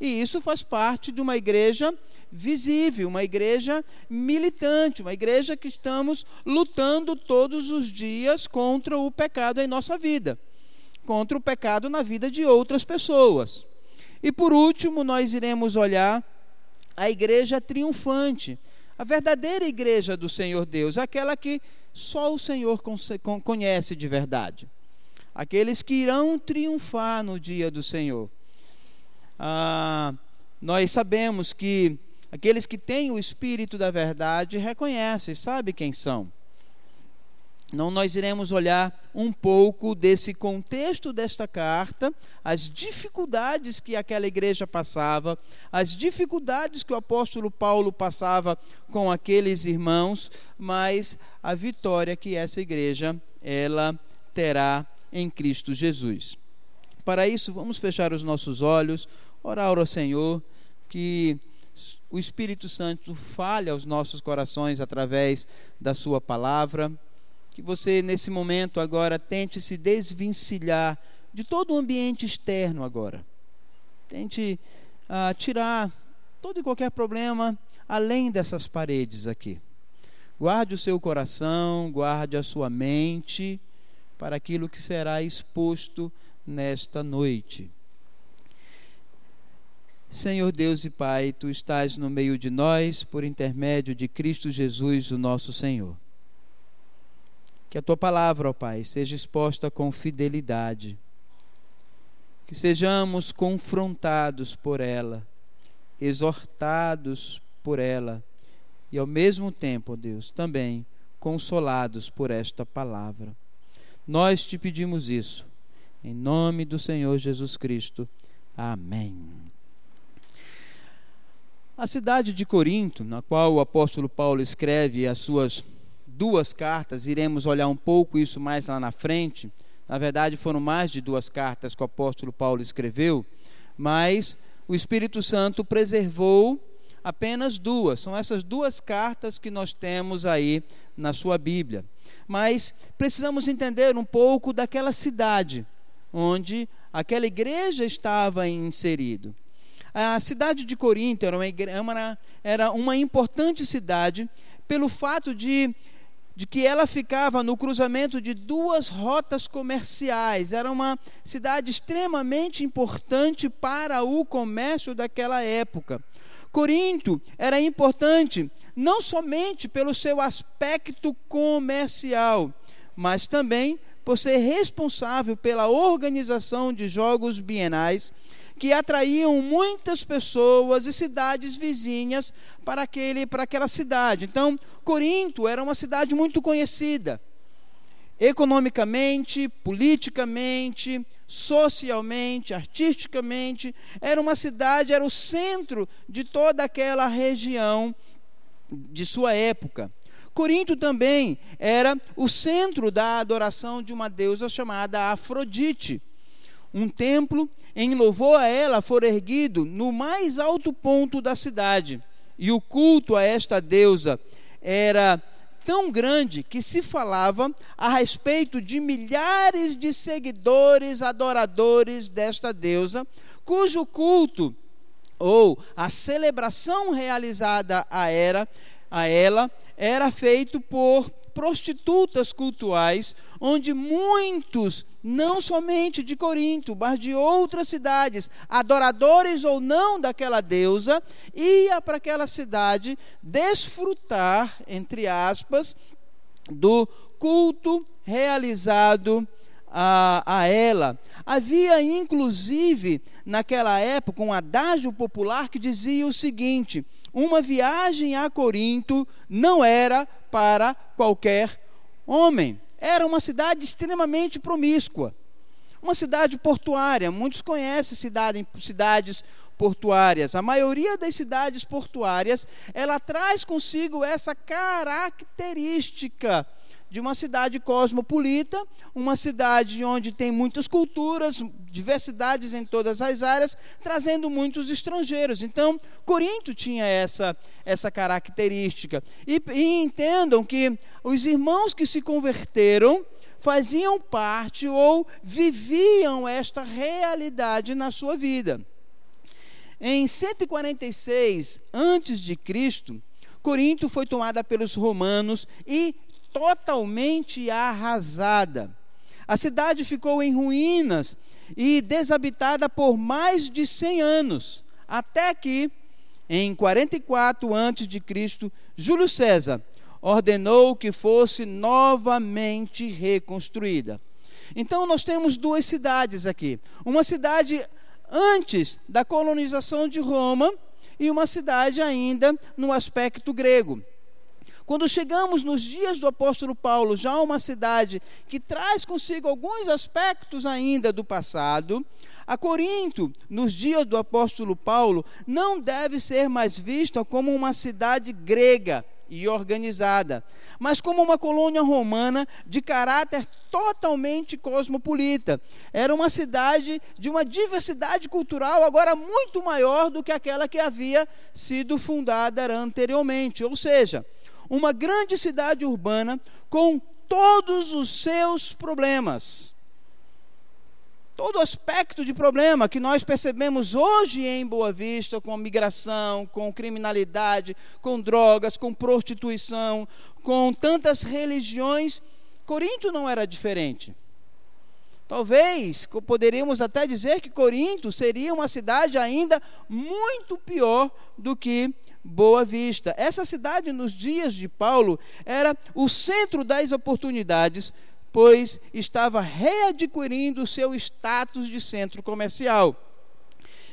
E isso faz parte de uma igreja visível, uma igreja militante, uma igreja que estamos lutando todos os dias contra o pecado em nossa vida, contra o pecado na vida de outras pessoas. E por último, nós iremos olhar a igreja triunfante, a verdadeira igreja do Senhor Deus, aquela que só o Senhor conhece de verdade. Aqueles que irão triunfar no dia do Senhor. Ah, nós sabemos que aqueles que têm o Espírito da verdade reconhecem, sabem quem são. Então, nós iremos olhar um pouco desse contexto desta carta, as dificuldades que aquela igreja passava, as dificuldades que o apóstolo Paulo passava com aqueles irmãos, mas a vitória que essa igreja ela terá em Cristo Jesus. Para isso, vamos fechar os nossos olhos, orar ao Senhor que o Espírito Santo fale aos nossos corações através da sua palavra que você, nesse momento agora, tente se desvencilhar de todo o ambiente externo agora. Tente ah, tirar todo e qualquer problema além dessas paredes aqui. Guarde o seu coração, guarde a sua mente para aquilo que será exposto nesta noite. Senhor Deus e Pai, tu estás no meio de nós por intermédio de Cristo Jesus, o nosso Senhor. Que a tua palavra, ó Pai, seja exposta com fidelidade. Que sejamos confrontados por ela, exortados por ela e ao mesmo tempo, ó Deus, também consolados por esta palavra. Nós te pedimos isso, em nome do Senhor Jesus Cristo. Amém. A cidade de Corinto, na qual o apóstolo Paulo escreve as suas duas cartas, iremos olhar um pouco isso mais lá na frente. Na verdade, foram mais de duas cartas que o apóstolo Paulo escreveu, mas o Espírito Santo preservou apenas duas. São essas duas cartas que nós temos aí na sua Bíblia. Mas precisamos entender um pouco daquela cidade onde aquela igreja estava inserido. A cidade de Corinto era uma, era uma importante cidade pelo fato de de que ela ficava no cruzamento de duas rotas comerciais. Era uma cidade extremamente importante para o comércio daquela época. Corinto era importante não somente pelo seu aspecto comercial, mas também por ser responsável pela organização de jogos bienais que atraíam muitas pessoas e cidades vizinhas para, aquele, para aquela cidade. Então, Corinto era uma cidade muito conhecida, economicamente, politicamente, socialmente, artisticamente, era uma cidade, era o centro de toda aquela região de sua época. Corinto também era o centro da adoração de uma deusa chamada Afrodite. Um templo em louvor a ela for erguido no mais alto ponto da cidade. E o culto a esta deusa era tão grande que se falava a respeito de milhares de seguidores, adoradores desta deusa, cujo culto ou a celebração realizada a, era, a ela era feito por prostitutas cultuais, onde muitos, não somente de Corinto, mas de outras cidades, adoradores ou não daquela deusa, ia para aquela cidade desfrutar, entre aspas, do culto realizado a, a ela. Havia, inclusive, naquela época, um adágio popular que dizia o seguinte: uma viagem a Corinto não era para qualquer homem. Era uma cidade extremamente promíscua. Uma cidade portuária, muitos conhecem cidade, cidades portuárias. A maioria das cidades portuárias, ela traz consigo essa característica de uma cidade cosmopolita, uma cidade onde tem muitas culturas, diversidades em todas as áreas, trazendo muitos estrangeiros. Então, Corinto tinha essa, essa característica. E, e entendam que os irmãos que se converteram faziam parte ou viviam esta realidade na sua vida. Em 146 antes de Cristo, Corinto foi tomada pelos romanos e totalmente arrasada. A cidade ficou em ruínas e desabitada por mais de 100 anos, até que em 44 antes de Cristo, Júlio César ordenou que fosse novamente reconstruída. Então nós temos duas cidades aqui. Uma cidade antes da colonização de Roma e uma cidade ainda no aspecto grego. Quando chegamos nos dias do apóstolo Paulo, já uma cidade que traz consigo alguns aspectos ainda do passado, a Corinto, nos dias do apóstolo Paulo, não deve ser mais vista como uma cidade grega, e organizada, mas como uma colônia romana de caráter totalmente cosmopolita. Era uma cidade de uma diversidade cultural agora muito maior do que aquela que havia sido fundada anteriormente, ou seja, uma grande cidade urbana com todos os seus problemas todo aspecto de problema que nós percebemos hoje em Boa Vista, com migração, com criminalidade, com drogas, com prostituição, com tantas religiões, Corinto não era diferente. Talvez poderíamos até dizer que Corinto seria uma cidade ainda muito pior do que Boa Vista. Essa cidade, nos dias de Paulo, era o centro das oportunidades pois estava readquirindo seu status de centro comercial.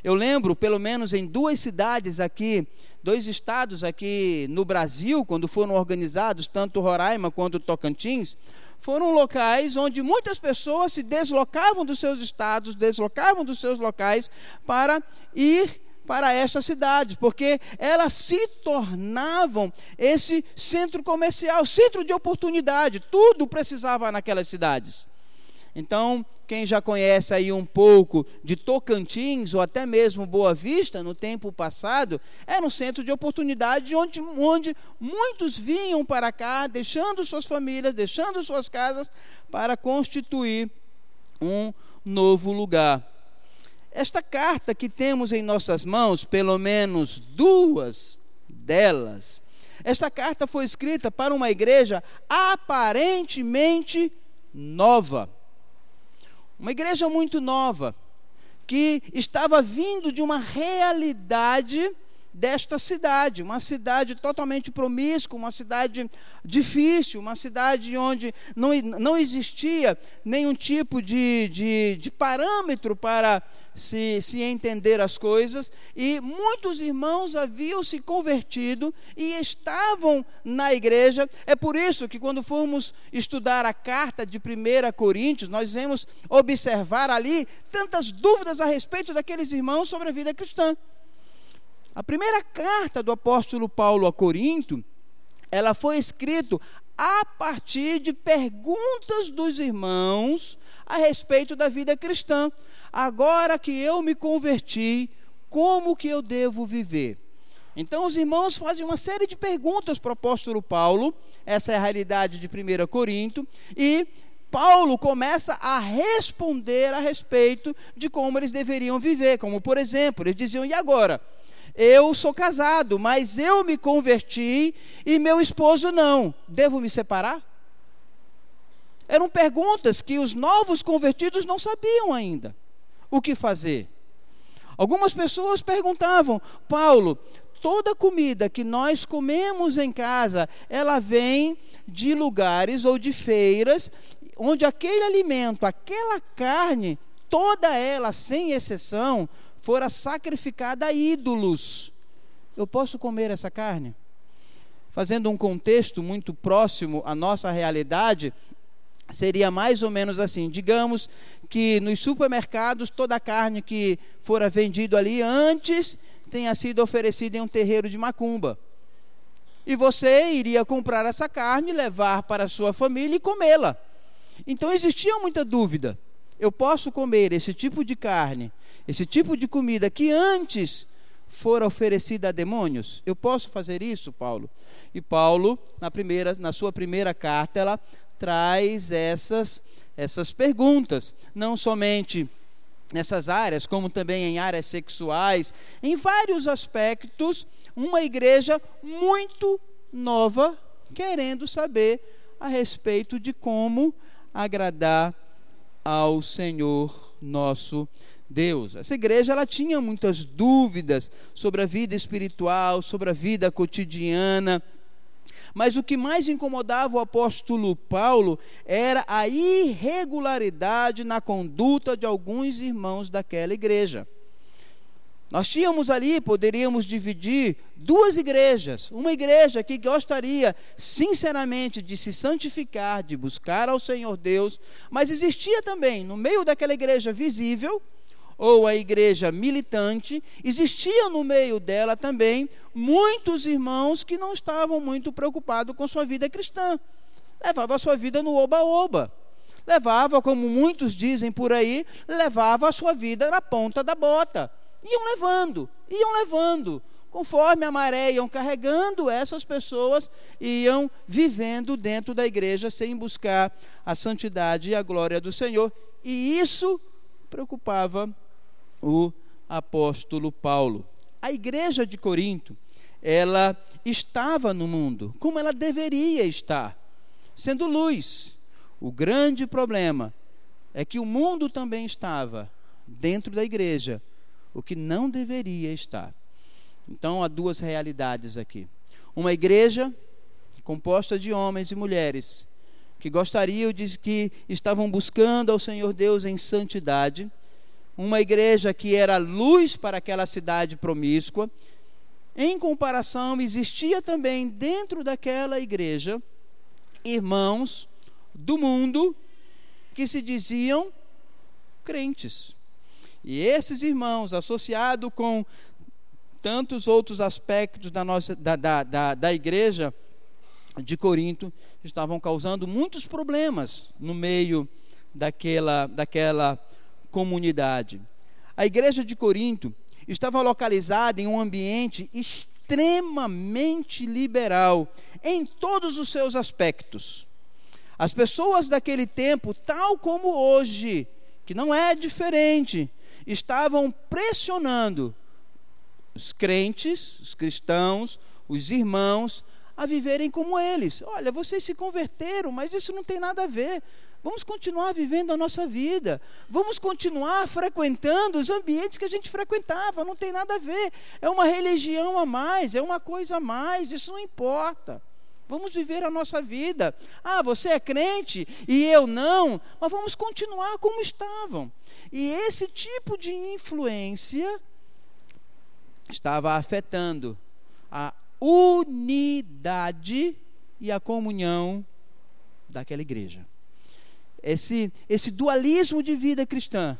Eu lembro, pelo menos em duas cidades aqui, dois estados aqui no Brasil, quando foram organizados, tanto Roraima quanto Tocantins, foram locais onde muitas pessoas se deslocavam dos seus estados, deslocavam dos seus locais para ir para estas cidades, porque elas se tornavam esse centro comercial, centro de oportunidade, tudo precisava naquelas cidades. Então, quem já conhece aí um pouco de Tocantins ou até mesmo Boa Vista, no tempo passado, era um centro de oportunidade onde, onde muitos vinham para cá, deixando suas famílias, deixando suas casas, para constituir um novo lugar. Esta carta que temos em nossas mãos, pelo menos duas delas, esta carta foi escrita para uma igreja aparentemente nova. Uma igreja muito nova, que estava vindo de uma realidade desta cidade, uma cidade totalmente promíscua, uma cidade difícil, uma cidade onde não, não existia nenhum tipo de, de, de parâmetro para se, se entender as coisas, e muitos irmãos haviam se convertido e estavam na igreja. É por isso que, quando formos estudar a carta de 1 Coríntios, nós vamos observar ali tantas dúvidas a respeito daqueles irmãos sobre a vida cristã. A primeira carta do apóstolo Paulo a Corinto, ela foi escrita a partir de perguntas dos irmãos a respeito da vida cristã. Agora que eu me converti, como que eu devo viver? Então os irmãos fazem uma série de perguntas para o apóstolo Paulo, essa é a realidade de 1 Corinto, e Paulo começa a responder a respeito de como eles deveriam viver, como por exemplo, eles diziam: "E agora? Eu sou casado, mas eu me converti e meu esposo não. Devo me separar? Eram perguntas que os novos convertidos não sabiam ainda o que fazer. Algumas pessoas perguntavam, Paulo, toda comida que nós comemos em casa, ela vem de lugares ou de feiras onde aquele alimento, aquela carne, toda ela, sem exceção, fora sacrificada a ídolos. Eu posso comer essa carne? Fazendo um contexto muito próximo à nossa realidade, seria mais ou menos assim: digamos que nos supermercados toda a carne que fora vendida ali antes tenha sido oferecida em um terreiro de macumba. E você iria comprar essa carne, levar para a sua família e comê-la. Então existia muita dúvida. Eu posso comer esse tipo de carne esse tipo de comida que antes fora oferecida a demônios? Eu posso fazer isso, Paulo? E Paulo, na primeira, na sua primeira carta, ela traz essas essas perguntas, não somente nessas áreas, como também em áreas sexuais, em vários aspectos, uma igreja muito nova, querendo saber a respeito de como agradar ao Senhor nosso Deus. Essa igreja ela tinha muitas dúvidas sobre a vida espiritual, sobre a vida cotidiana, mas o que mais incomodava o apóstolo Paulo era a irregularidade na conduta de alguns irmãos daquela igreja. Nós tínhamos ali, poderíamos dividir duas igrejas. Uma igreja que gostaria, sinceramente, de se santificar, de buscar ao Senhor Deus, mas existia também, no meio daquela igreja visível, ou a igreja militante, existia no meio dela também muitos irmãos que não estavam muito preocupados com sua vida cristã. Levava a sua vida no oba-oba. Levava, como muitos dizem por aí, levava a sua vida na ponta da bota. Iam levando, iam levando. Conforme a maré iam carregando, essas pessoas iam vivendo dentro da igreja sem buscar a santidade e a glória do Senhor. E isso preocupava o apóstolo Paulo. A igreja de Corinto, ela estava no mundo como ela deveria estar, sendo luz. O grande problema é que o mundo também estava dentro da igreja, o que não deveria estar. Então há duas realidades aqui. Uma igreja composta de homens e mulheres que gostariam de que estavam buscando ao Senhor Deus em santidade, uma igreja que era luz para aquela cidade promíscua. Em comparação, existia também dentro daquela igreja irmãos do mundo que se diziam crentes. E esses irmãos, associados com tantos outros aspectos da, nossa, da, da, da, da igreja de Corinto, estavam causando muitos problemas no meio daquela, daquela comunidade. A igreja de Corinto estava localizada em um ambiente extremamente liberal em todos os seus aspectos. As pessoas daquele tempo, tal como hoje, que não é diferente, estavam pressionando os crentes, os cristãos, os irmãos, a viverem como eles. Olha, vocês se converteram, mas isso não tem nada a ver. Vamos continuar vivendo a nossa vida. Vamos continuar frequentando os ambientes que a gente frequentava. Não tem nada a ver. É uma religião a mais, é uma coisa a mais. Isso não importa. Vamos viver a nossa vida. Ah, você é crente e eu não, mas vamos continuar como estavam. E esse tipo de influência estava afetando a unidade e a comunhão daquela igreja esse, esse dualismo de vida cristã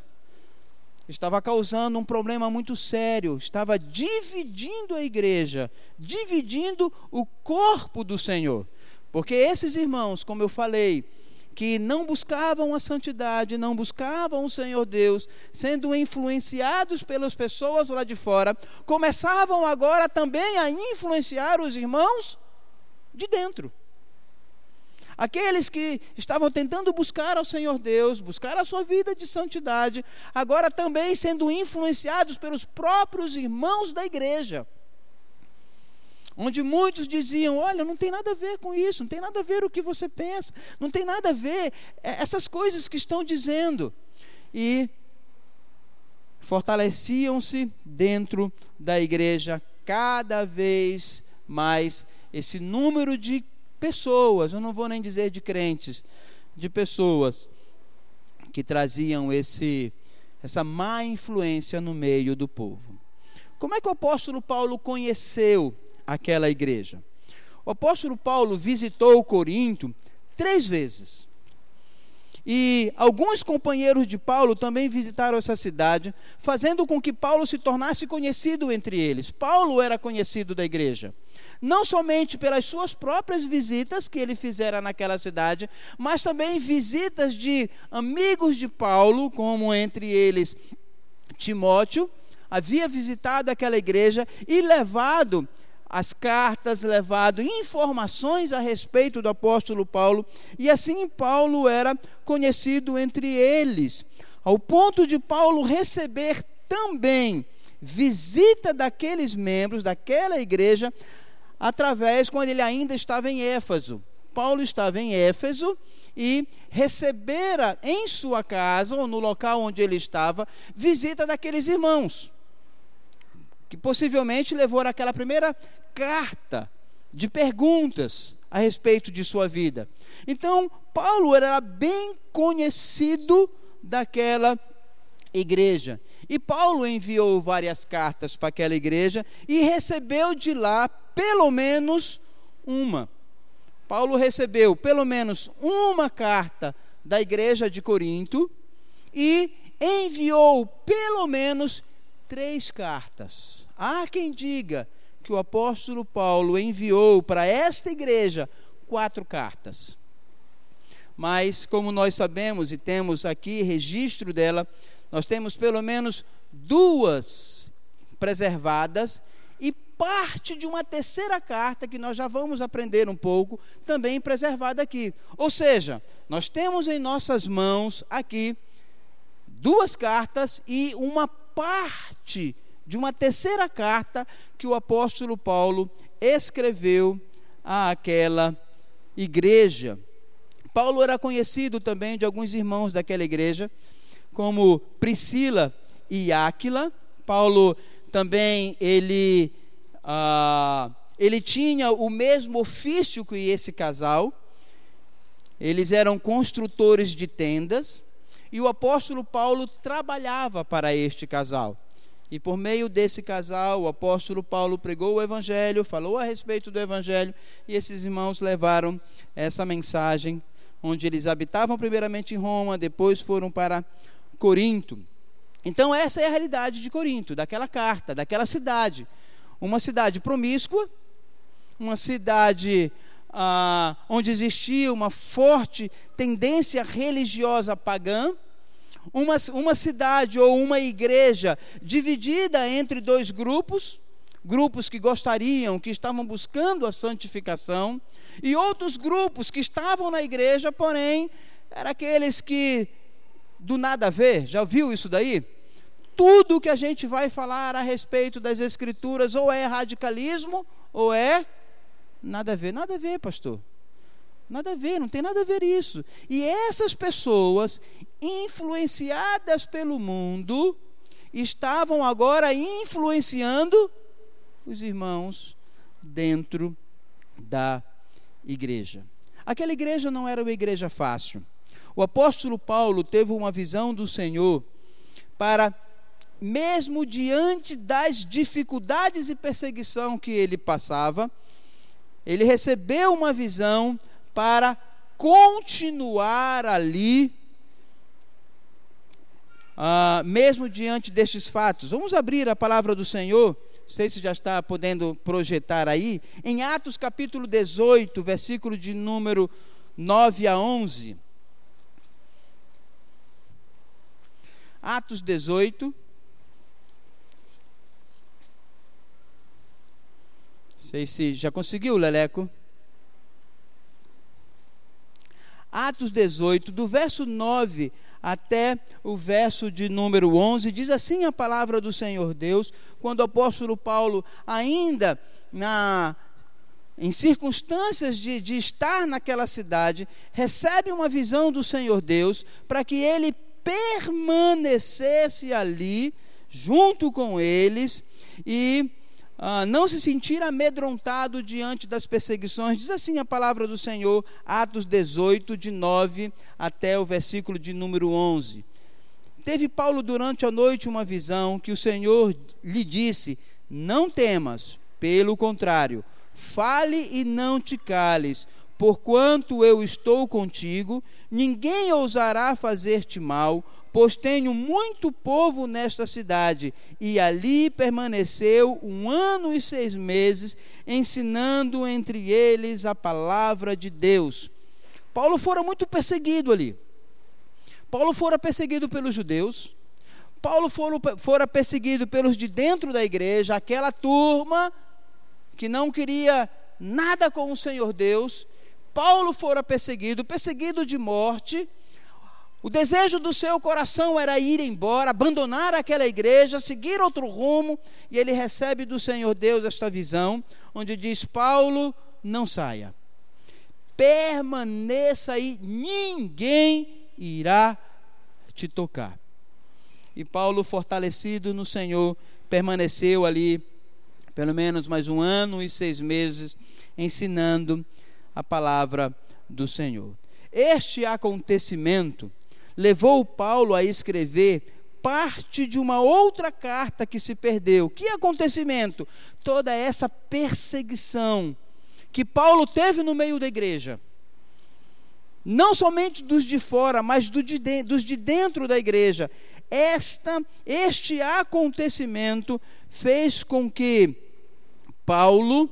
estava causando um problema muito sério, estava dividindo a igreja, dividindo o corpo do Senhor. Porque esses irmãos, como eu falei, que não buscavam a santidade, não buscavam o Senhor Deus, sendo influenciados pelas pessoas lá de fora, começavam agora também a influenciar os irmãos de dentro. Aqueles que estavam tentando buscar ao Senhor Deus, buscar a sua vida de santidade, agora também sendo influenciados pelos próprios irmãos da igreja. Onde muitos diziam: Olha, não tem nada a ver com isso, não tem nada a ver o que você pensa, não tem nada a ver é, essas coisas que estão dizendo. E fortaleciam-se dentro da igreja cada vez mais esse número de pessoas, eu não vou nem dizer de crentes, de pessoas que traziam esse essa má influência no meio do povo. Como é que o apóstolo Paulo conheceu aquela igreja? O apóstolo Paulo visitou Corinto três vezes. E alguns companheiros de Paulo também visitaram essa cidade, fazendo com que Paulo se tornasse conhecido entre eles. Paulo era conhecido da igreja, não somente pelas suas próprias visitas que ele fizera naquela cidade, mas também visitas de amigos de Paulo, como entre eles Timóteo, havia visitado aquela igreja e levado as cartas, levado informações a respeito do apóstolo Paulo, e assim Paulo era conhecido entre eles. ao ponto de Paulo receber também visita daqueles membros daquela igreja através quando ele ainda estava em Éfeso. Paulo estava em Éfeso e recebera em sua casa ou no local onde ele estava visita daqueles irmãos que possivelmente levou aquela primeira carta de perguntas a respeito de sua vida. Então, Paulo era bem conhecido daquela igreja. E Paulo enviou várias cartas para aquela igreja e recebeu de lá pelo menos uma. Paulo recebeu pelo menos uma carta da igreja de Corinto e enviou pelo menos três cartas. Há quem diga que o apóstolo Paulo enviou para esta igreja quatro cartas. Mas, como nós sabemos e temos aqui registro dela, nós temos pelo menos duas preservadas e parte de uma terceira carta que nós já vamos aprender um pouco, também preservada aqui. Ou seja, nós temos em nossas mãos aqui duas cartas e uma parte de uma terceira carta que o apóstolo Paulo escreveu àquela igreja. Paulo era conhecido também de alguns irmãos daquela igreja, como Priscila e Áquila. Paulo também ele ah, ele tinha o mesmo ofício que esse casal. Eles eram construtores de tendas e o apóstolo Paulo trabalhava para este casal. E por meio desse casal, o apóstolo Paulo pregou o evangelho, falou a respeito do evangelho, e esses irmãos levaram essa mensagem, onde eles habitavam primeiramente em Roma, depois foram para Corinto. Então, essa é a realidade de Corinto, daquela carta, daquela cidade. Uma cidade promíscua, uma cidade ah, onde existia uma forte tendência religiosa pagã, uma, uma cidade ou uma igreja dividida entre dois grupos, grupos que gostariam, que estavam buscando a santificação, e outros grupos que estavam na igreja, porém, eram aqueles que do nada a ver, já viu isso daí? Tudo que a gente vai falar a respeito das escrituras ou é radicalismo ou é nada a ver, nada a ver, pastor. Nada a ver, não tem nada a ver isso. E essas pessoas, influenciadas pelo mundo, estavam agora influenciando os irmãos dentro da igreja. Aquela igreja não era uma igreja fácil. O apóstolo Paulo teve uma visão do Senhor para, mesmo diante das dificuldades e perseguição que ele passava, ele recebeu uma visão para continuar ali, ah, mesmo diante destes fatos. Vamos abrir a palavra do Senhor, sei se já está podendo projetar aí, em Atos capítulo 18, versículo de número 9 a 11. Atos 18. Sei se já conseguiu, Leleco. Atos 18, do verso 9 até o verso de número 11, diz assim a palavra do Senhor Deus, quando o apóstolo Paulo, ainda na, em circunstâncias de, de estar naquela cidade, recebe uma visão do Senhor Deus para que ele permanecesse ali, junto com eles, e ah, não se sentir amedrontado diante das perseguições. Diz assim a palavra do Senhor, Atos 18, de 9 até o versículo de número 11. Teve Paulo durante a noite uma visão que o Senhor lhe disse: Não temas, pelo contrário, fale e não te cales, porquanto eu estou contigo, ninguém ousará fazer-te mal pois tenho muito povo nesta cidade. E ali permaneceu um ano e seis meses, ensinando entre eles a palavra de Deus. Paulo fora muito perseguido ali. Paulo fora perseguido pelos judeus. Paulo fora, perseguido pelos de dentro da igreja, aquela turma que não queria nada com o Senhor Deus. Paulo fora perseguido, perseguido de morte O desejo do seu coração era ir embora, abandonar aquela igreja, seguir outro rumo, e ele recebe do Senhor Deus esta visão, onde diz: Paulo, não saia, permaneça aí, ninguém irá te tocar. E Paulo, fortalecido no Senhor, permaneceu ali pelo menos mais um ano e seis meses ensinando a palavra do Senhor. Este acontecimento levou Paulo a escrever parte de uma outra carta que se perdeu. Que acontecimento? Toda essa perseguição que Paulo teve no meio da igreja. Não somente dos de fora, mas do de de, dos de dentro da igreja. Esta, este acontecimento fez com que Paulo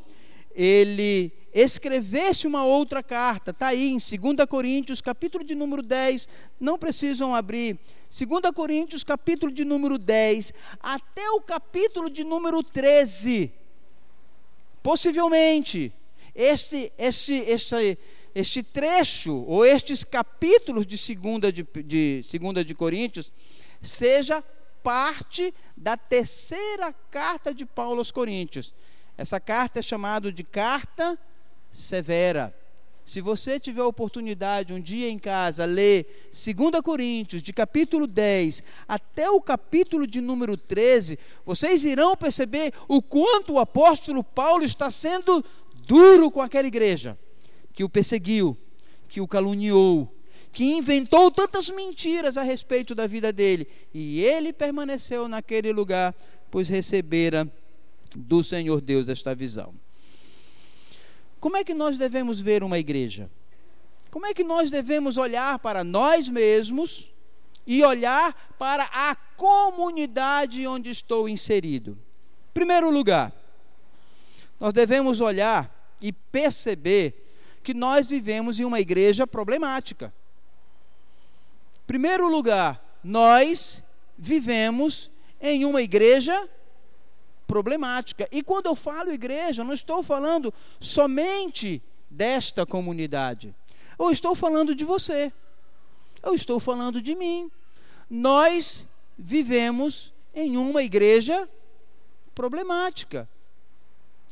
ele escrevesse uma outra carta, está aí em 2 Coríntios, capítulo de número 10, não precisam abrir. 2 Coríntios, capítulo de número 10, até o capítulo de número 13. Possivelmente, este, este, este, este trecho, ou estes capítulos de 2 de, de, segunda de Coríntios, seja parte da terceira carta de Paulo aos Coríntios. Essa carta é chamada de carta severa. Se você tiver oportunidade um dia em casa ler 2 Coríntios, de capítulo 10 até o capítulo de número 13, vocês irão perceber o quanto o apóstolo Paulo está sendo duro com aquela igreja que o perseguiu, que o caluniou, que inventou tantas mentiras a respeito da vida dele, e ele permaneceu naquele lugar, pois recebera do Senhor Deus esta visão. Como é que nós devemos ver uma igreja? Como é que nós devemos olhar para nós mesmos e olhar para a comunidade onde estou inserido? Em primeiro lugar, nós devemos olhar e perceber que nós vivemos em uma igreja problemática. Em primeiro lugar, nós vivemos em uma igreja problemática. E quando eu falo igreja, eu não estou falando somente desta comunidade. Eu estou falando de você. Eu estou falando de mim. Nós vivemos em uma igreja problemática.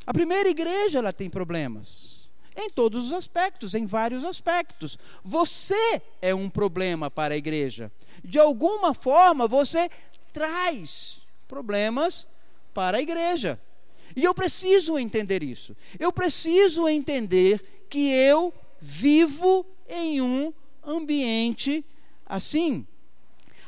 A primeira igreja ela tem problemas em todos os aspectos, em vários aspectos. Você é um problema para a igreja. De alguma forma você traz problemas para a igreja. E eu preciso entender isso. Eu preciso entender que eu vivo em um ambiente assim.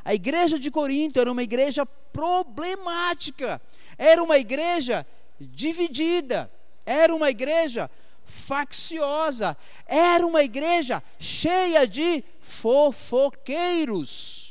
A igreja de Corinto era uma igreja problemática, era uma igreja dividida, era uma igreja facciosa, era uma igreja cheia de fofoqueiros.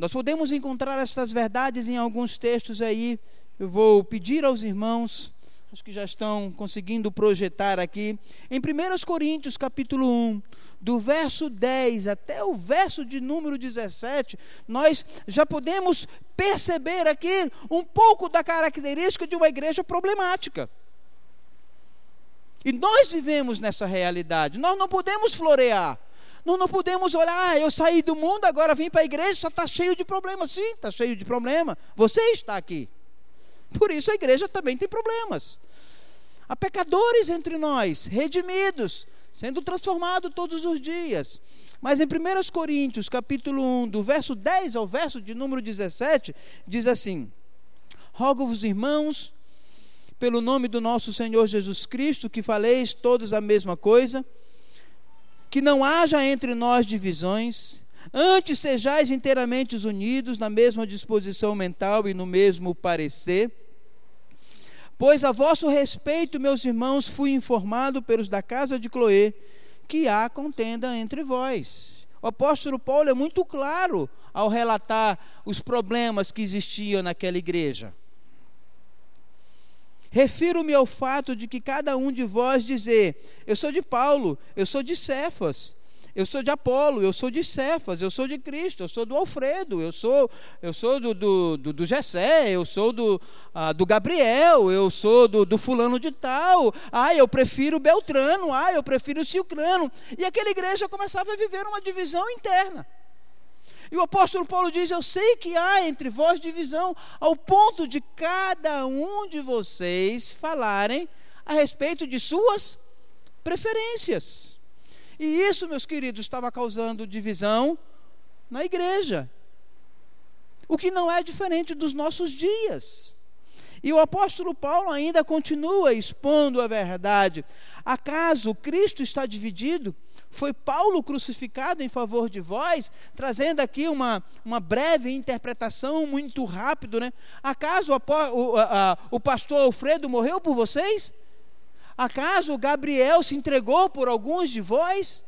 Nós podemos encontrar essas verdades em alguns textos aí. Eu vou pedir aos irmãos, os que já estão conseguindo projetar aqui, em 1 Coríntios capítulo 1, do verso 10 até o verso de número 17, nós já podemos perceber aqui um pouco da característica de uma igreja problemática. E nós vivemos nessa realidade, nós não podemos florear. Nós não podemos olhar, ah, eu saí do mundo, agora vim para a igreja, está cheio de problemas. Sim, está cheio de problema. Você está aqui. Por isso a igreja também tem problemas. Há pecadores entre nós, redimidos, sendo transformados todos os dias. Mas em 1 Coríntios, capítulo 1, do verso 10 ao verso de número 17, diz assim: Rogo-vos, irmãos, pelo nome do nosso Senhor Jesus Cristo, que faleis todos a mesma coisa que não haja entre nós divisões, antes sejais inteiramente unidos na mesma disposição mental e no mesmo parecer. Pois a vosso respeito, meus irmãos, fui informado pelos da casa de Cloé que há contenda entre vós. O apóstolo Paulo é muito claro ao relatar os problemas que existiam naquela igreja. Refiro-me ao fato de que cada um de vós dizer: Eu sou de Paulo, eu sou de Cefas, Eu sou de Apolo, eu sou de Cefas, eu sou de Cristo, eu sou do Alfredo, eu sou, eu sou do, do, do, do Gessé, eu sou do, ah, do Gabriel, eu sou do, do fulano de tal, ah, eu prefiro Beltrano, ah, eu prefiro Silcrano. E aquela igreja começava a viver uma divisão interna. E o apóstolo Paulo diz: Eu sei que há entre vós divisão, ao ponto de cada um de vocês falarem a respeito de suas preferências. E isso, meus queridos, estava causando divisão na igreja. O que não é diferente dos nossos dias. E o apóstolo Paulo ainda continua expondo a verdade. Acaso Cristo está dividido? Foi Paulo crucificado em favor de vós? Trazendo aqui uma, uma breve interpretação muito rápido, né? Acaso o, a, o pastor Alfredo morreu por vocês? Acaso Gabriel se entregou por alguns de vós?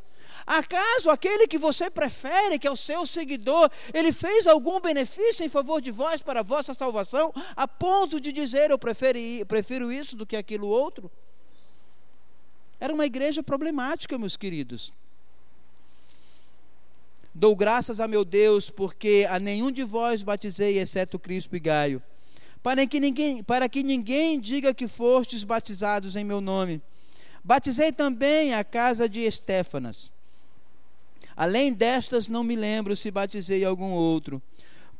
Acaso aquele que você prefere, que é o seu seguidor, ele fez algum benefício em favor de vós para a vossa salvação, a ponto de dizer eu prefiro, prefiro isso do que aquilo outro? Era uma igreja problemática, meus queridos. Dou graças a meu Deus, porque a nenhum de vós batizei, exceto Cristo e Gaio para que ninguém, para que ninguém diga que fostes batizados em meu nome. Batizei também a casa de Estéfanas. Além destas, não me lembro se batizei algum outro.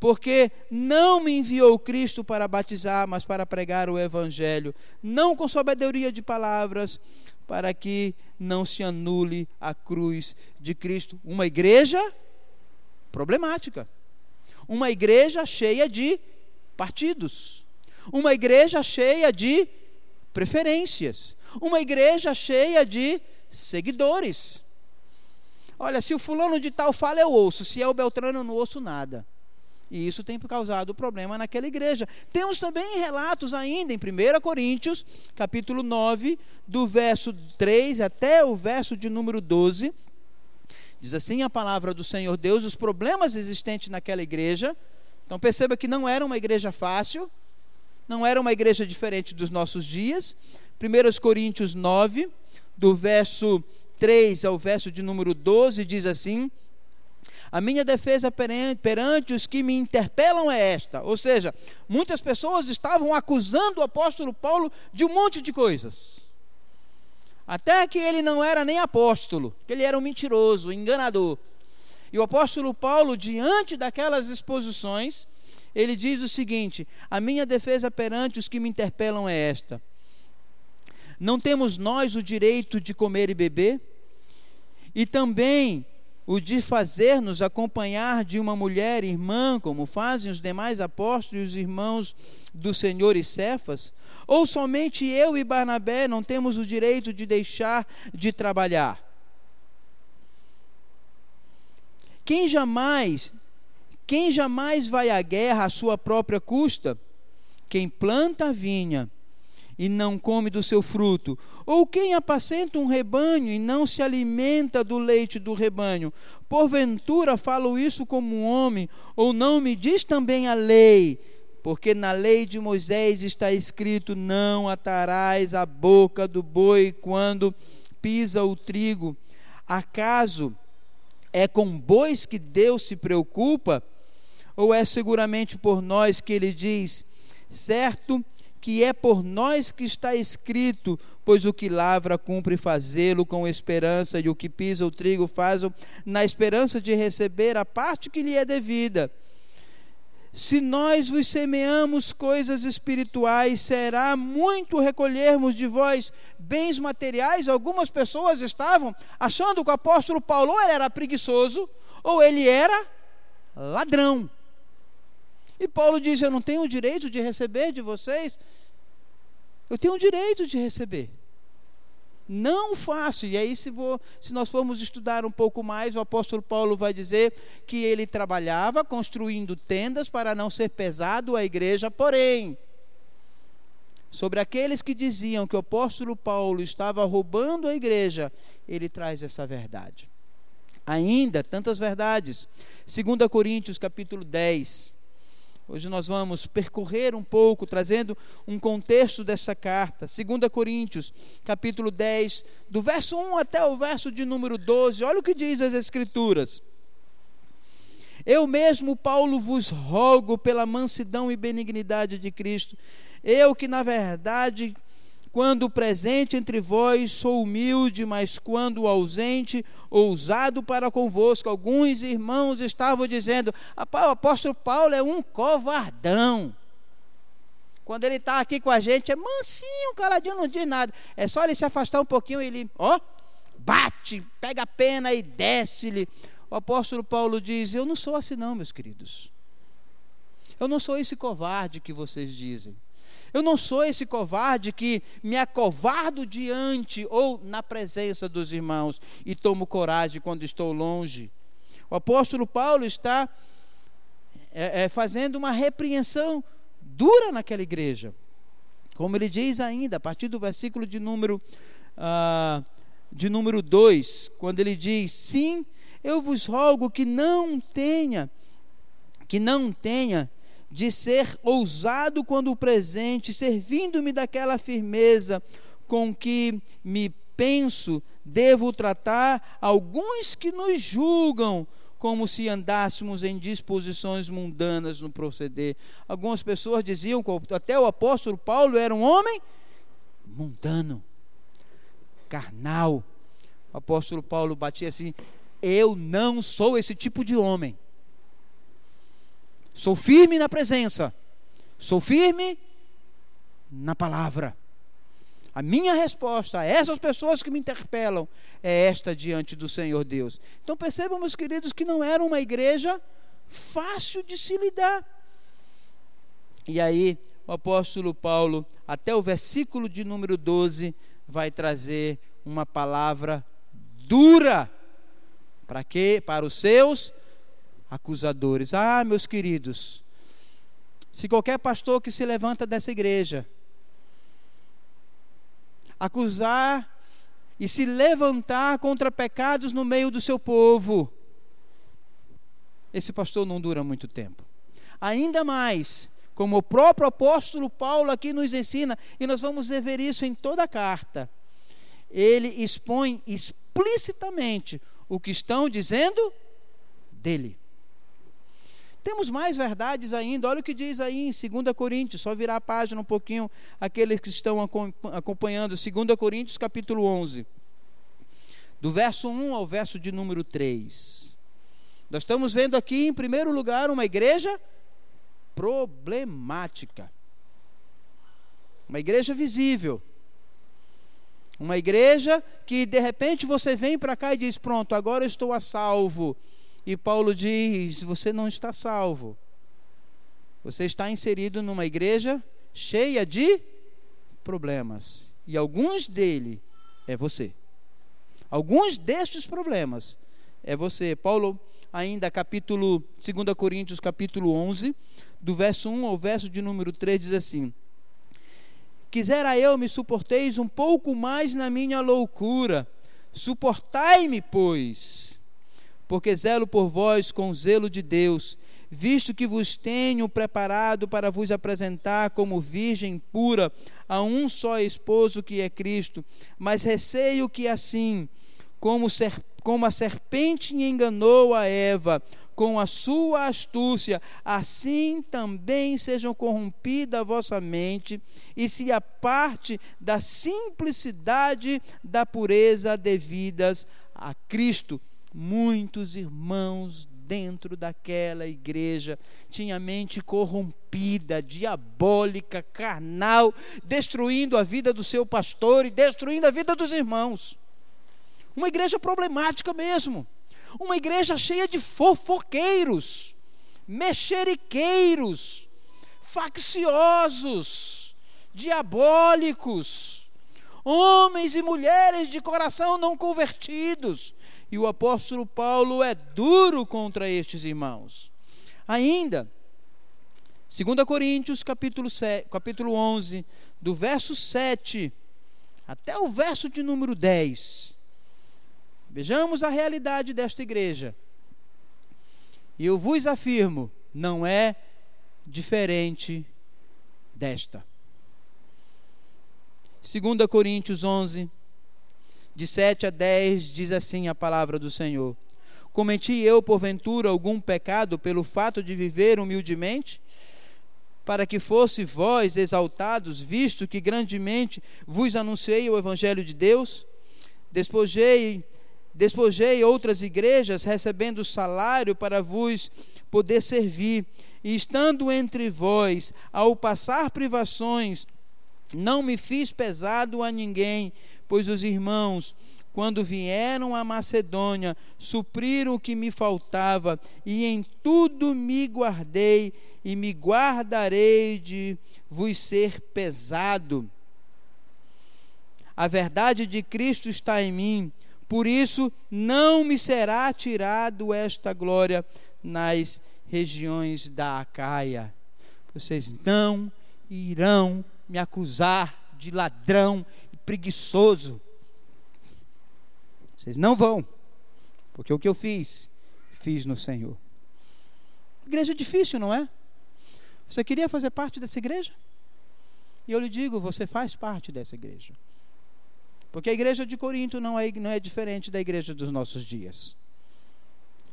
Porque não me enviou Cristo para batizar, mas para pregar o Evangelho, não com sabedoria de palavras, para que não se anule a cruz de Cristo. Uma igreja problemática. Uma igreja cheia de partidos. Uma igreja cheia de preferências. Uma igreja cheia de seguidores. Olha, se o fulano de tal fala, eu ouço. Se é o Beltrano, eu não ouço nada. E isso tem causado problema naquela igreja. Temos também relatos ainda em 1 Coríntios, capítulo 9, do verso 3 até o verso de número 12. Diz assim a palavra do Senhor Deus: os problemas existentes naquela igreja então perceba que não era uma igreja fácil, não era uma igreja diferente dos nossos dias. 1 Coríntios 9, do verso 3 ao verso de número 12, diz assim: A minha defesa perante os que me interpelam é esta. Ou seja, muitas pessoas estavam acusando o apóstolo Paulo de um monte de coisas. Até que ele não era nem apóstolo, ele era um mentiroso, enganador. E o apóstolo Paulo, diante daquelas exposições, ele diz o seguinte: A minha defesa perante os que me interpelam é esta: Não temos nós o direito de comer e beber? E também o de fazer-nos acompanhar de uma mulher irmã, como fazem os demais apóstolos e os irmãos do Senhor e Cefas? Ou somente eu e Barnabé não temos o direito de deixar de trabalhar? Quem jamais, quem jamais vai à guerra à sua própria custa? Quem planta a vinha e não come do seu fruto, ou quem apacenta um rebanho e não se alimenta do leite do rebanho, porventura falo isso como um homem, ou não me diz também a lei? Porque na lei de Moisés está escrito: Não atarás a boca do boi quando pisa o trigo. Acaso é com bois que Deus se preocupa? Ou é seguramente por nós que ele diz, certo que é por nós que está escrito, pois o que lavra cumpre fazê-lo com esperança, e o que pisa o trigo faz na esperança de receber a parte que lhe é devida. Se nós vos semeamos coisas espirituais, será muito recolhermos de vós bens materiais. Algumas pessoas estavam achando que o apóstolo Paulo era preguiçoso, ou ele era ladrão. E Paulo diz: Eu não tenho o direito de receber de vocês, eu tenho o direito de receber. Não fácil. E aí, se, vou, se nós formos estudar um pouco mais, o apóstolo Paulo vai dizer que ele trabalhava construindo tendas para não ser pesado à igreja, porém, sobre aqueles que diziam que o apóstolo Paulo estava roubando a igreja, ele traz essa verdade. Ainda tantas verdades. 2 Coríntios capítulo 10, Hoje nós vamos percorrer um pouco, trazendo um contexto dessa carta. 2 Coríntios, capítulo 10, do verso 1 até o verso de número 12. Olha o que diz as Escrituras. Eu mesmo, Paulo, vos rogo pela mansidão e benignidade de Cristo. Eu que, na verdade, quando presente entre vós, sou humilde, mas quando ausente, ousado para convosco. Alguns irmãos estavam dizendo: o apóstolo Paulo é um covardão. Quando ele está aqui com a gente, é mansinho, caladinho, não diz nada. É só ele se afastar um pouquinho e ele, ó, bate, pega a pena e desce-lhe. O apóstolo Paulo diz: Eu não sou assim, não, meus queridos. Eu não sou esse covarde que vocês dizem. Eu não sou esse covarde que me acovardo diante ou na presença dos irmãos e tomo coragem quando estou longe. O apóstolo Paulo está é, é, fazendo uma repreensão dura naquela igreja. Como ele diz ainda, a partir do versículo de número, uh, de número 2, quando ele diz: Sim, eu vos rogo que não tenha, que não tenha de ser ousado quando presente, servindo-me daquela firmeza com que me penso, devo tratar alguns que nos julgam como se andássemos em disposições mundanas no proceder. Algumas pessoas diziam que até o apóstolo Paulo era um homem mundano, carnal. O apóstolo Paulo batia assim: Eu não sou esse tipo de homem. Sou firme na presença. Sou firme na palavra. A minha resposta a essas pessoas que me interpelam é esta diante do Senhor Deus. Então percebam, meus queridos, que não era uma igreja fácil de se lidar. E aí, o apóstolo Paulo, até o versículo de número 12, vai trazer uma palavra dura. Para quê? Para os seus acusadores. Ah, meus queridos, se qualquer pastor que se levanta dessa igreja acusar e se levantar contra pecados no meio do seu povo, esse pastor não dura muito tempo. Ainda mais, como o próprio apóstolo Paulo aqui nos ensina, e nós vamos ver isso em toda a carta, ele expõe explicitamente o que estão dizendo dele. Temos mais verdades ainda. Olha o que diz aí em 2 Coríntios, só virar a página um pouquinho, aqueles que estão acompanhando, 2 Coríntios capítulo 11, do verso 1 ao verso de número 3. Nós estamos vendo aqui, em primeiro lugar, uma igreja problemática. Uma igreja visível. Uma igreja que de repente você vem para cá e diz: Pronto, agora eu estou a salvo. E Paulo diz: você não está salvo. Você está inserido numa igreja cheia de problemas. E alguns dele é você. Alguns destes problemas é você. Paulo, ainda capítulo 2 Coríntios, capítulo 11, do verso 1 ao verso de número 3 diz assim: Quisera eu me suporteis um pouco mais na minha loucura. Suportai-me, pois porque zelo por vós com zelo de Deus, visto que vos tenho preparado para vos apresentar como virgem pura a um só esposo que é Cristo. Mas receio que assim, como, ser, como a serpente enganou a Eva com a sua astúcia, assim também sejam corrompida a vossa mente e se aparte da simplicidade da pureza devidas a Cristo muitos irmãos dentro daquela igreja tinha mente corrompida, diabólica, carnal, destruindo a vida do seu pastor e destruindo a vida dos irmãos. Uma igreja problemática mesmo. Uma igreja cheia de fofoqueiros, mexeriqueiros, facciosos, diabólicos, homens e mulheres de coração não convertidos, e o apóstolo Paulo é duro contra estes irmãos. Ainda, 2 Coríntios capítulo, 7, capítulo 11, do verso 7 até o verso de número 10. Vejamos a realidade desta igreja. E eu vos afirmo, não é diferente desta. 2 Coríntios 11, de 7 a 10, diz assim a palavra do Senhor: Cometi eu, porventura, algum pecado pelo fato de viver humildemente? Para que fosse vós exaltados, visto que grandemente vos anunciei o Evangelho de Deus? Despojei, despojei outras igrejas, recebendo salário para vos poder servir, e estando entre vós, ao passar privações, não me fiz pesado a ninguém, pois os irmãos, quando vieram à Macedônia, supriram o que me faltava, e em tudo me guardei e me guardarei de vos ser pesado. A verdade de Cristo está em mim, por isso não me será tirado esta glória nas regiões da Acaia. Vocês não irão me acusar de ladrão e preguiçoso. Vocês não vão, porque o que eu fiz, fiz no Senhor. Igreja difícil, não é? Você queria fazer parte dessa igreja? E eu lhe digo, você faz parte dessa igreja. Porque a igreja de Corinto não é, não é diferente da igreja dos nossos dias.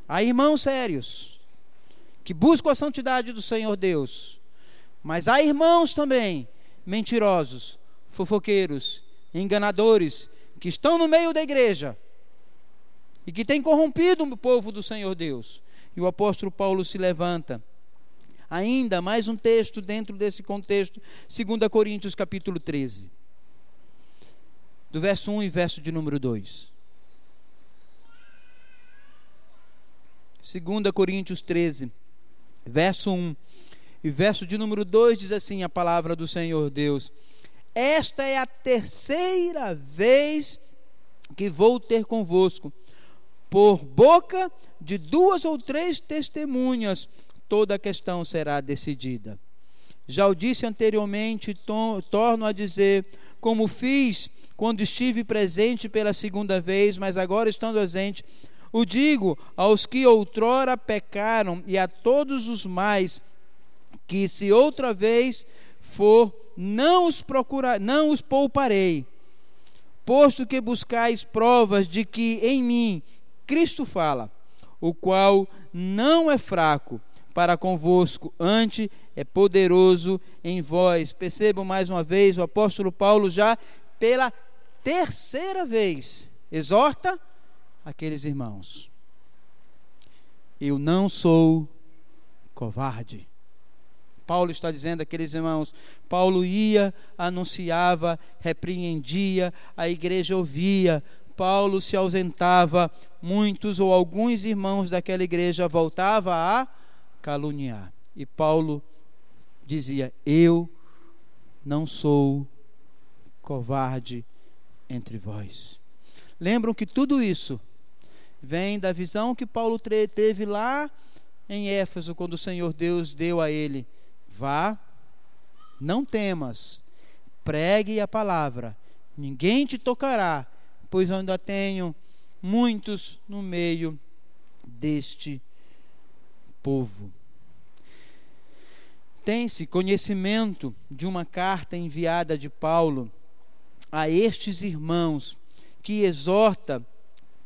Há irmãos sérios que buscam a santidade do Senhor Deus, mas há irmãos também mentirosos, fofoqueiros, enganadores, que estão no meio da igreja e que têm corrompido o povo do Senhor Deus. E o apóstolo Paulo se levanta. Ainda mais um texto dentro desse contexto, 2 Coríntios capítulo 13. Do verso 1 e verso de número 2. 2 Coríntios 13, verso 1 e verso de número 2 diz assim a palavra do Senhor Deus: Esta é a terceira vez que vou ter convosco. Por boca de duas ou três testemunhas, toda a questão será decidida. Já o disse anteriormente, torno a dizer, como fiz quando estive presente pela segunda vez, mas agora estando ausente, o digo aos que outrora pecaram e a todos os mais que se outra vez for, não os procurar, não os pouparei, posto que buscais provas de que em mim Cristo fala, o qual não é fraco para convosco, ante é poderoso em vós. Percebam mais uma vez, o apóstolo Paulo já pela terceira vez exorta aqueles irmãos. Eu não sou covarde. Paulo está dizendo aqueles irmãos. Paulo ia, anunciava, repreendia, a igreja ouvia. Paulo se ausentava, muitos ou alguns irmãos daquela igreja voltava a caluniar. E Paulo dizia: Eu não sou covarde entre vós. Lembram que tudo isso vem da visão que Paulo teve lá em Éfeso, quando o Senhor Deus deu a ele Vá, não temas, pregue a palavra, ninguém te tocará, pois eu ainda tenho muitos no meio deste povo. Tem-se conhecimento de uma carta enviada de Paulo a estes irmãos, que exorta,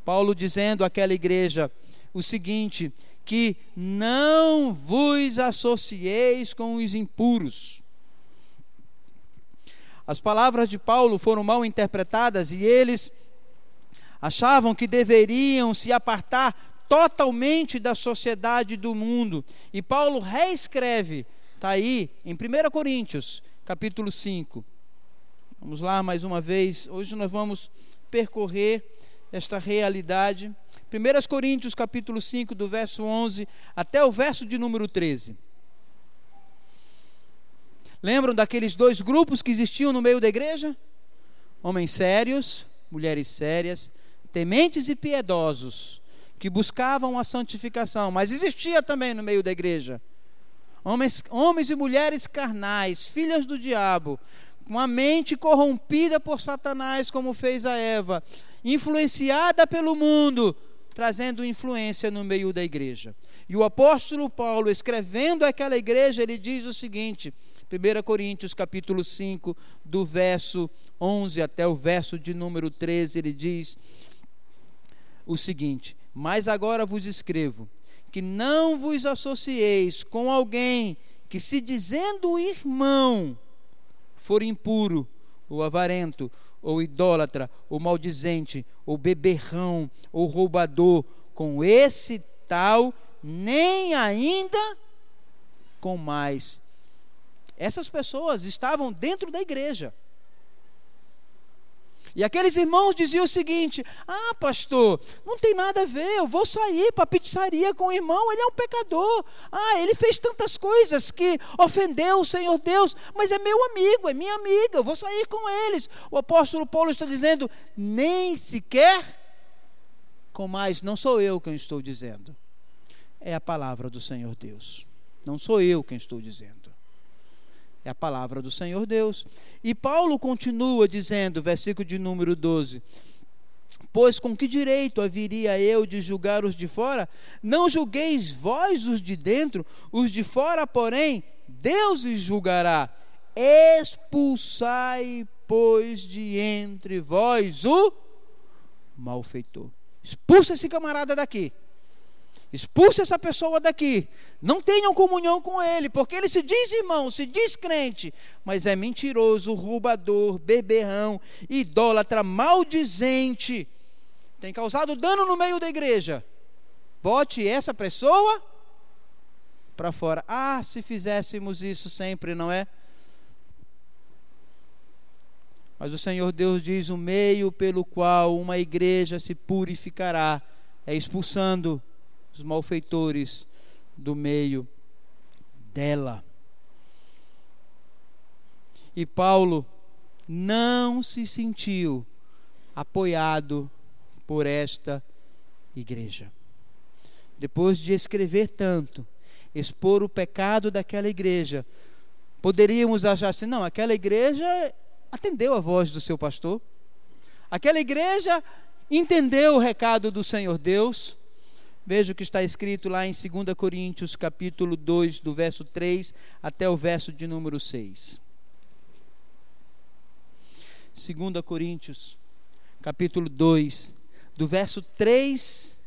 Paulo dizendo àquela igreja o seguinte: que não vos associeis com os impuros. As palavras de Paulo foram mal interpretadas e eles achavam que deveriam se apartar totalmente da sociedade do mundo. E Paulo reescreve, está aí em 1 Coríntios, capítulo 5. Vamos lá mais uma vez. Hoje nós vamos percorrer esta realidade 1 Coríntios capítulo 5, do verso 11 até o verso de número 13. Lembram daqueles dois grupos que existiam no meio da igreja? Homens sérios, mulheres sérias, tementes e piedosos, que buscavam a santificação, mas existia também no meio da igreja homens, homens e mulheres carnais, filhas do diabo, com a mente corrompida por Satanás, como fez a Eva, influenciada pelo mundo, trazendo influência no meio da igreja. E o apóstolo Paulo, escrevendo aquela igreja, ele diz o seguinte: 1 Coríntios capítulo 5, do verso 11 até o verso de número 13, ele diz o seguinte: Mas agora vos escrevo que não vos associeis com alguém que, se dizendo irmão, for impuro, ou avarento, ou idólatra, ou maldizente, ou beberrão, ou roubador, com esse tal, nem ainda com mais. Essas pessoas estavam dentro da igreja. E aqueles irmãos diziam o seguinte: Ah, pastor, não tem nada a ver, eu vou sair para a pizzaria com o irmão, ele é um pecador. Ah, ele fez tantas coisas que ofendeu o Senhor Deus, mas é meu amigo, é minha amiga, eu vou sair com eles. O apóstolo Paulo está dizendo: Nem sequer com mais, não sou eu quem estou dizendo, é a palavra do Senhor Deus, não sou eu quem estou dizendo. É a palavra do Senhor Deus. E Paulo continua dizendo, versículo de número 12: Pois com que direito haveria eu de julgar os de fora? Não julgueis vós os de dentro, os de fora, porém, Deus os julgará. Expulsai, pois, de entre vós o malfeitor. Expulsa esse camarada daqui. Expulse essa pessoa daqui. Não tenham comunhão com ele, porque ele se diz irmão, se diz crente, mas é mentiroso, roubador, beberrão, idólatra, maldizente. Tem causado dano no meio da igreja. Bote essa pessoa para fora. Ah, se fizéssemos isso sempre, não é? Mas o Senhor Deus diz: o meio pelo qual uma igreja se purificará é expulsando os malfeitores do meio dela. E Paulo não se sentiu apoiado por esta igreja. Depois de escrever tanto, expor o pecado daquela igreja, poderíamos achar assim: não, aquela igreja atendeu a voz do seu pastor, aquela igreja entendeu o recado do Senhor Deus, Veja o que está escrito lá em 2 Coríntios, capítulo 2, do verso 3 até o verso de número 6. 2 Coríntios, capítulo 2, do verso 3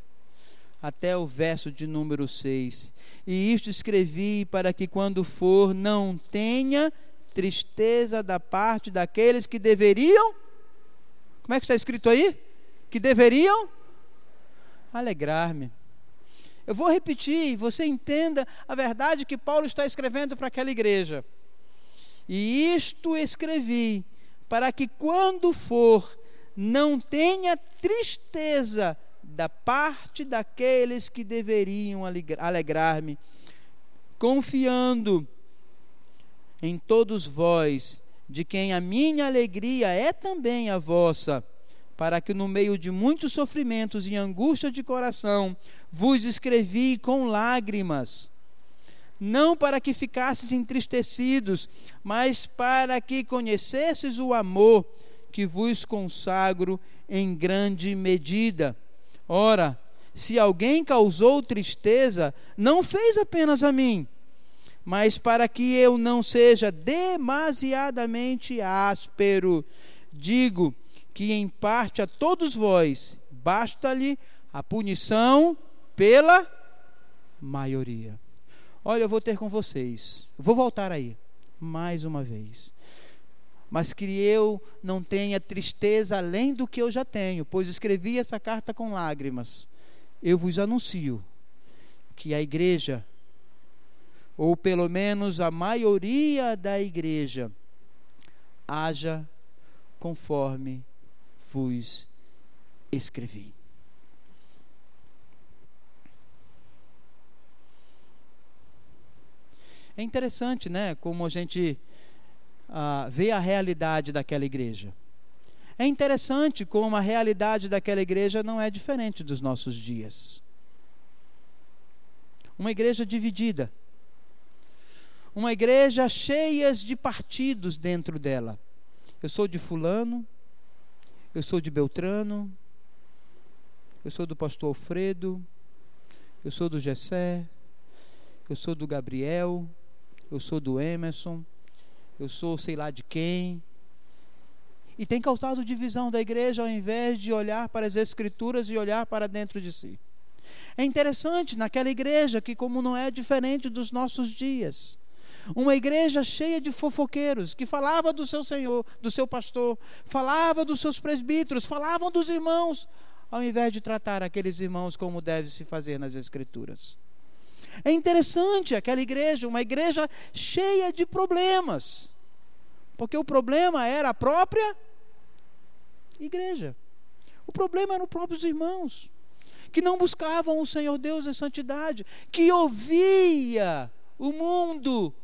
até o verso de número 6. E isto escrevi para que quando for não tenha tristeza da parte daqueles que deveriam. Como é que está escrito aí? Que deveriam alegrar-me. Eu vou repetir, você entenda a verdade que Paulo está escrevendo para aquela igreja. E isto escrevi para que quando for não tenha tristeza da parte daqueles que deveriam alegrar-me, confiando em todos vós, de quem a minha alegria é também a vossa para que no meio de muitos sofrimentos e angústia de coração vos escrevi com lágrimas, não para que ficasses entristecidos, mas para que conhecesses o amor que vos consagro em grande medida. Ora, se alguém causou tristeza, não fez apenas a mim, mas para que eu não seja demasiadamente áspero, digo que em parte a todos vós basta-lhe a punição pela maioria. Olha, eu vou ter com vocês. Vou voltar aí mais uma vez. Mas que eu não tenha tristeza além do que eu já tenho, pois escrevi essa carta com lágrimas. Eu vos anuncio que a igreja, ou pelo menos a maioria da igreja, haja conforme vos escrevi. É interessante, né, como a gente ah, vê a realidade daquela igreja. É interessante como a realidade daquela igreja não é diferente dos nossos dias. Uma igreja dividida. Uma igreja cheia de partidos dentro dela. Eu sou de Fulano, eu sou de Beltrano, eu sou do pastor Alfredo, eu sou do Gessé, eu sou do Gabriel, eu sou do Emerson, eu sou sei lá de quem. E tem causado divisão da igreja ao invés de olhar para as Escrituras e olhar para dentro de si. É interessante naquela igreja que, como não é diferente dos nossos dias, uma igreja cheia de fofoqueiros que falava do seu senhor, do seu pastor, falava dos seus presbíteros, falavam dos irmãos, ao invés de tratar aqueles irmãos como deve se fazer nas Escrituras. É interessante aquela igreja, uma igreja cheia de problemas, porque o problema era a própria igreja. O problema eram os próprios irmãos, que não buscavam o Senhor Deus em santidade, que ouvia o mundo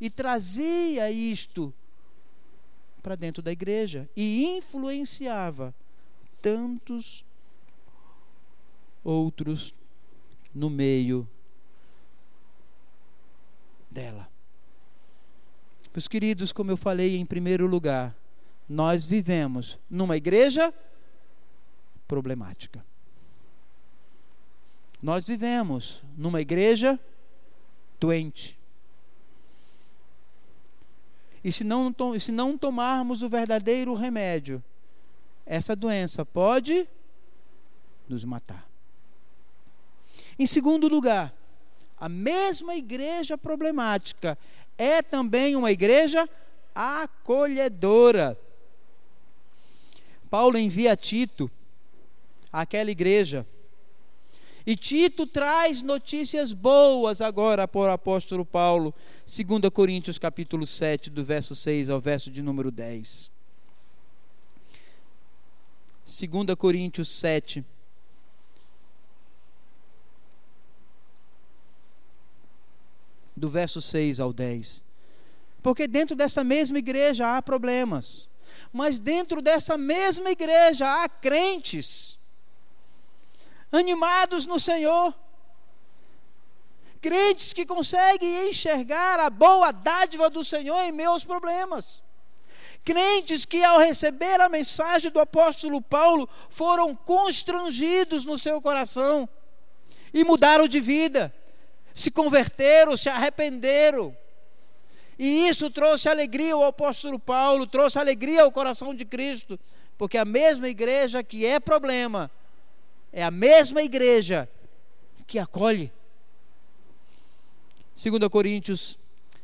e trazia isto para dentro da igreja e influenciava tantos outros no meio dela. Meus queridos, como eu falei em primeiro lugar, nós vivemos numa igreja problemática. Nós vivemos numa igreja doente. E se não, se não tomarmos o verdadeiro remédio, essa doença pode nos matar. Em segundo lugar, a mesma igreja problemática é também uma igreja acolhedora. Paulo envia Tito àquela igreja. E Tito traz notícias boas agora para o apóstolo Paulo, 2 Coríntios capítulo 7, do verso 6 ao verso de número 10. 2 Coríntios 7, do verso 6 ao 10. Porque dentro dessa mesma igreja há problemas, mas dentro dessa mesma igreja há crentes animados no Senhor, crentes que conseguem enxergar a boa dádiva do Senhor em meus problemas. Crentes que, ao receber a mensagem do apóstolo Paulo, foram constrangidos no seu coração e mudaram de vida se converteram, se arrependeram. E isso trouxe alegria ao apóstolo Paulo, trouxe alegria ao coração de Cristo, porque a mesma igreja que é problema, é a mesma igreja que acolhe. 2 Coríntios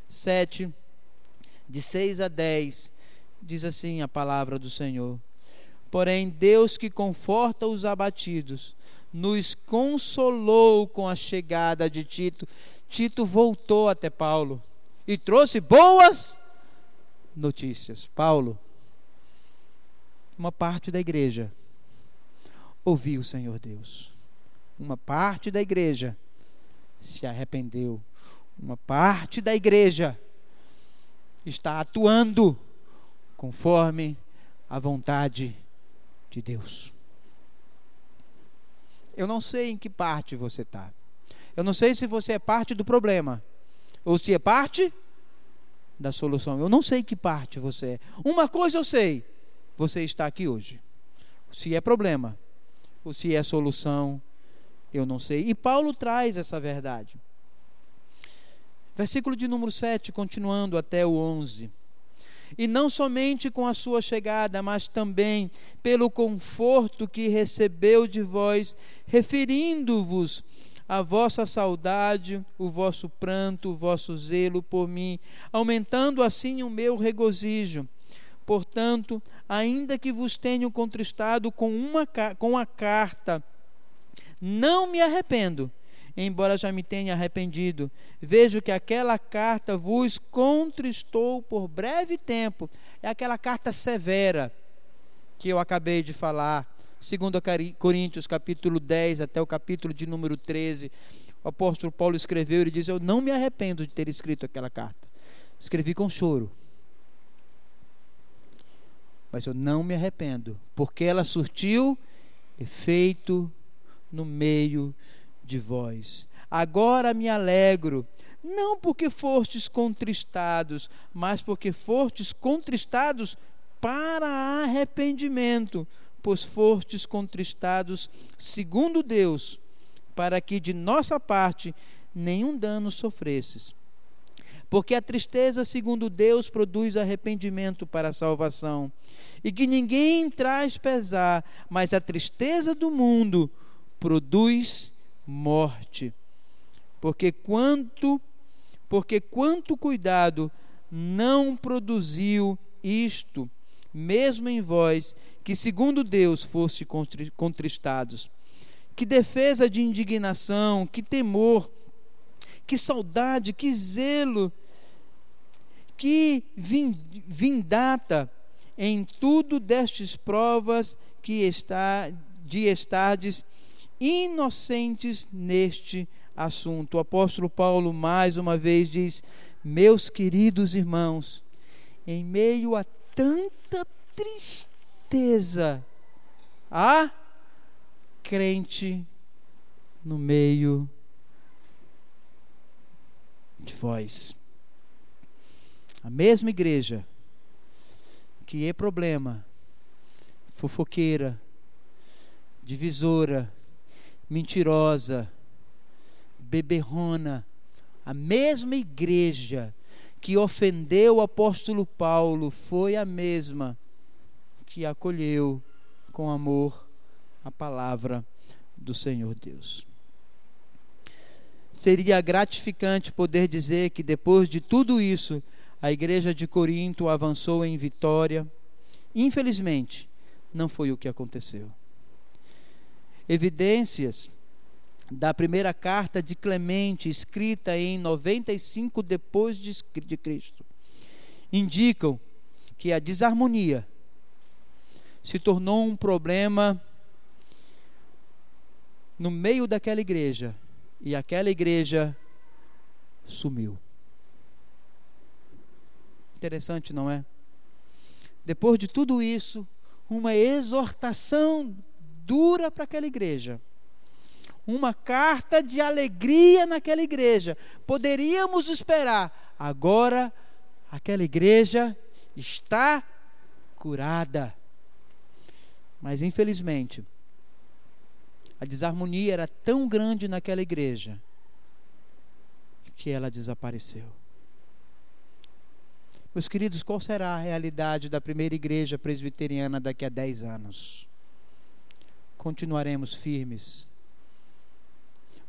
7, de 6 a 10, diz assim a palavra do Senhor. Porém, Deus que conforta os abatidos, nos consolou com a chegada de Tito. Tito voltou até Paulo e trouxe boas notícias. Paulo, uma parte da igreja ouviu o Senhor Deus. Uma parte da igreja se arrependeu. Uma parte da igreja está atuando conforme a vontade de Deus. Eu não sei em que parte você está. Eu não sei se você é parte do problema ou se é parte da solução. Eu não sei que parte você é. Uma coisa eu sei: você está aqui hoje. Se é problema ou se é solução, eu não sei. E Paulo traz essa verdade. Versículo de número 7, continuando até o 11 e não somente com a sua chegada, mas também pelo conforto que recebeu de vós, referindo-vos a vossa saudade, o vosso pranto, o vosso zelo por mim, aumentando assim o meu regozijo. Portanto, ainda que vos tenho contristado com, uma, com a carta, não me arrependo embora já me tenha arrependido. Vejo que aquela carta vos contristou por breve tempo. É aquela carta severa que eu acabei de falar. Segundo Coríntios, capítulo 10 até o capítulo de número 13, o apóstolo Paulo escreveu, ele diz: "Eu não me arrependo de ter escrito aquela carta. Escrevi com choro. Mas eu não me arrependo, porque ela surtiu efeito no meio de vós. Agora me alegro, não porque fostes contristados, mas porque fostes contristados para arrependimento, pois fostes contristados segundo Deus, para que de nossa parte nenhum dano sofresses. Porque a tristeza, segundo Deus, produz arrependimento para a salvação, e que ninguém traz pesar, mas a tristeza do mundo produz morte. Porque quanto porque quanto cuidado não produziu isto, mesmo em vós, que segundo Deus foste contristados. Que defesa de indignação, que temor, que saudade, que zelo, que vindata em tudo destes provas que está de estardes inocentes neste assunto. O apóstolo Paulo mais uma vez diz: Meus queridos irmãos, em meio a tanta tristeza, há crente no meio de vós. A mesma igreja que é problema, fofoqueira, divisora, mentirosa, beberrona, a mesma igreja que ofendeu o apóstolo Paulo foi a mesma que acolheu com amor a palavra do Senhor Deus. Seria gratificante poder dizer que depois de tudo isso, a igreja de Corinto avançou em vitória. Infelizmente, não foi o que aconteceu. Evidências da primeira carta de Clemente, escrita em 95 depois de Cristo, indicam que a desarmonia se tornou um problema no meio daquela igreja e aquela igreja sumiu. Interessante, não é? Depois de tudo isso, uma exortação dura para aquela igreja uma carta de alegria naquela igreja. Poderíamos esperar. Agora, aquela igreja está curada. Mas, infelizmente, a desarmonia era tão grande naquela igreja que ela desapareceu. Meus queridos, qual será a realidade da primeira igreja presbiteriana daqui a 10 anos? Continuaremos firmes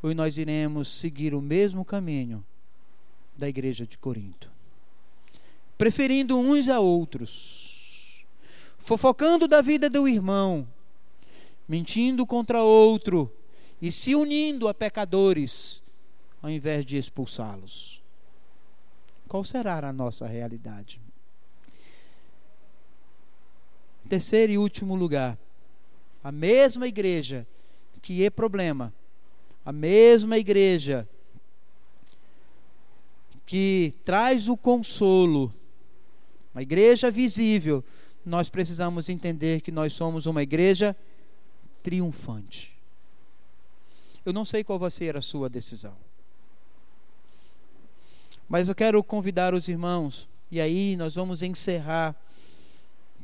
ou nós iremos seguir o mesmo caminho da igreja de Corinto, preferindo uns a outros, fofocando da vida do irmão, mentindo contra outro e se unindo a pecadores, ao invés de expulsá-los. Qual será a nossa realidade? Terceiro e último lugar, a mesma igreja que é problema a mesma igreja que traz o consolo, uma igreja visível, nós precisamos entender que nós somos uma igreja triunfante. Eu não sei qual vai ser a sua decisão. Mas eu quero convidar os irmãos, e aí nós vamos encerrar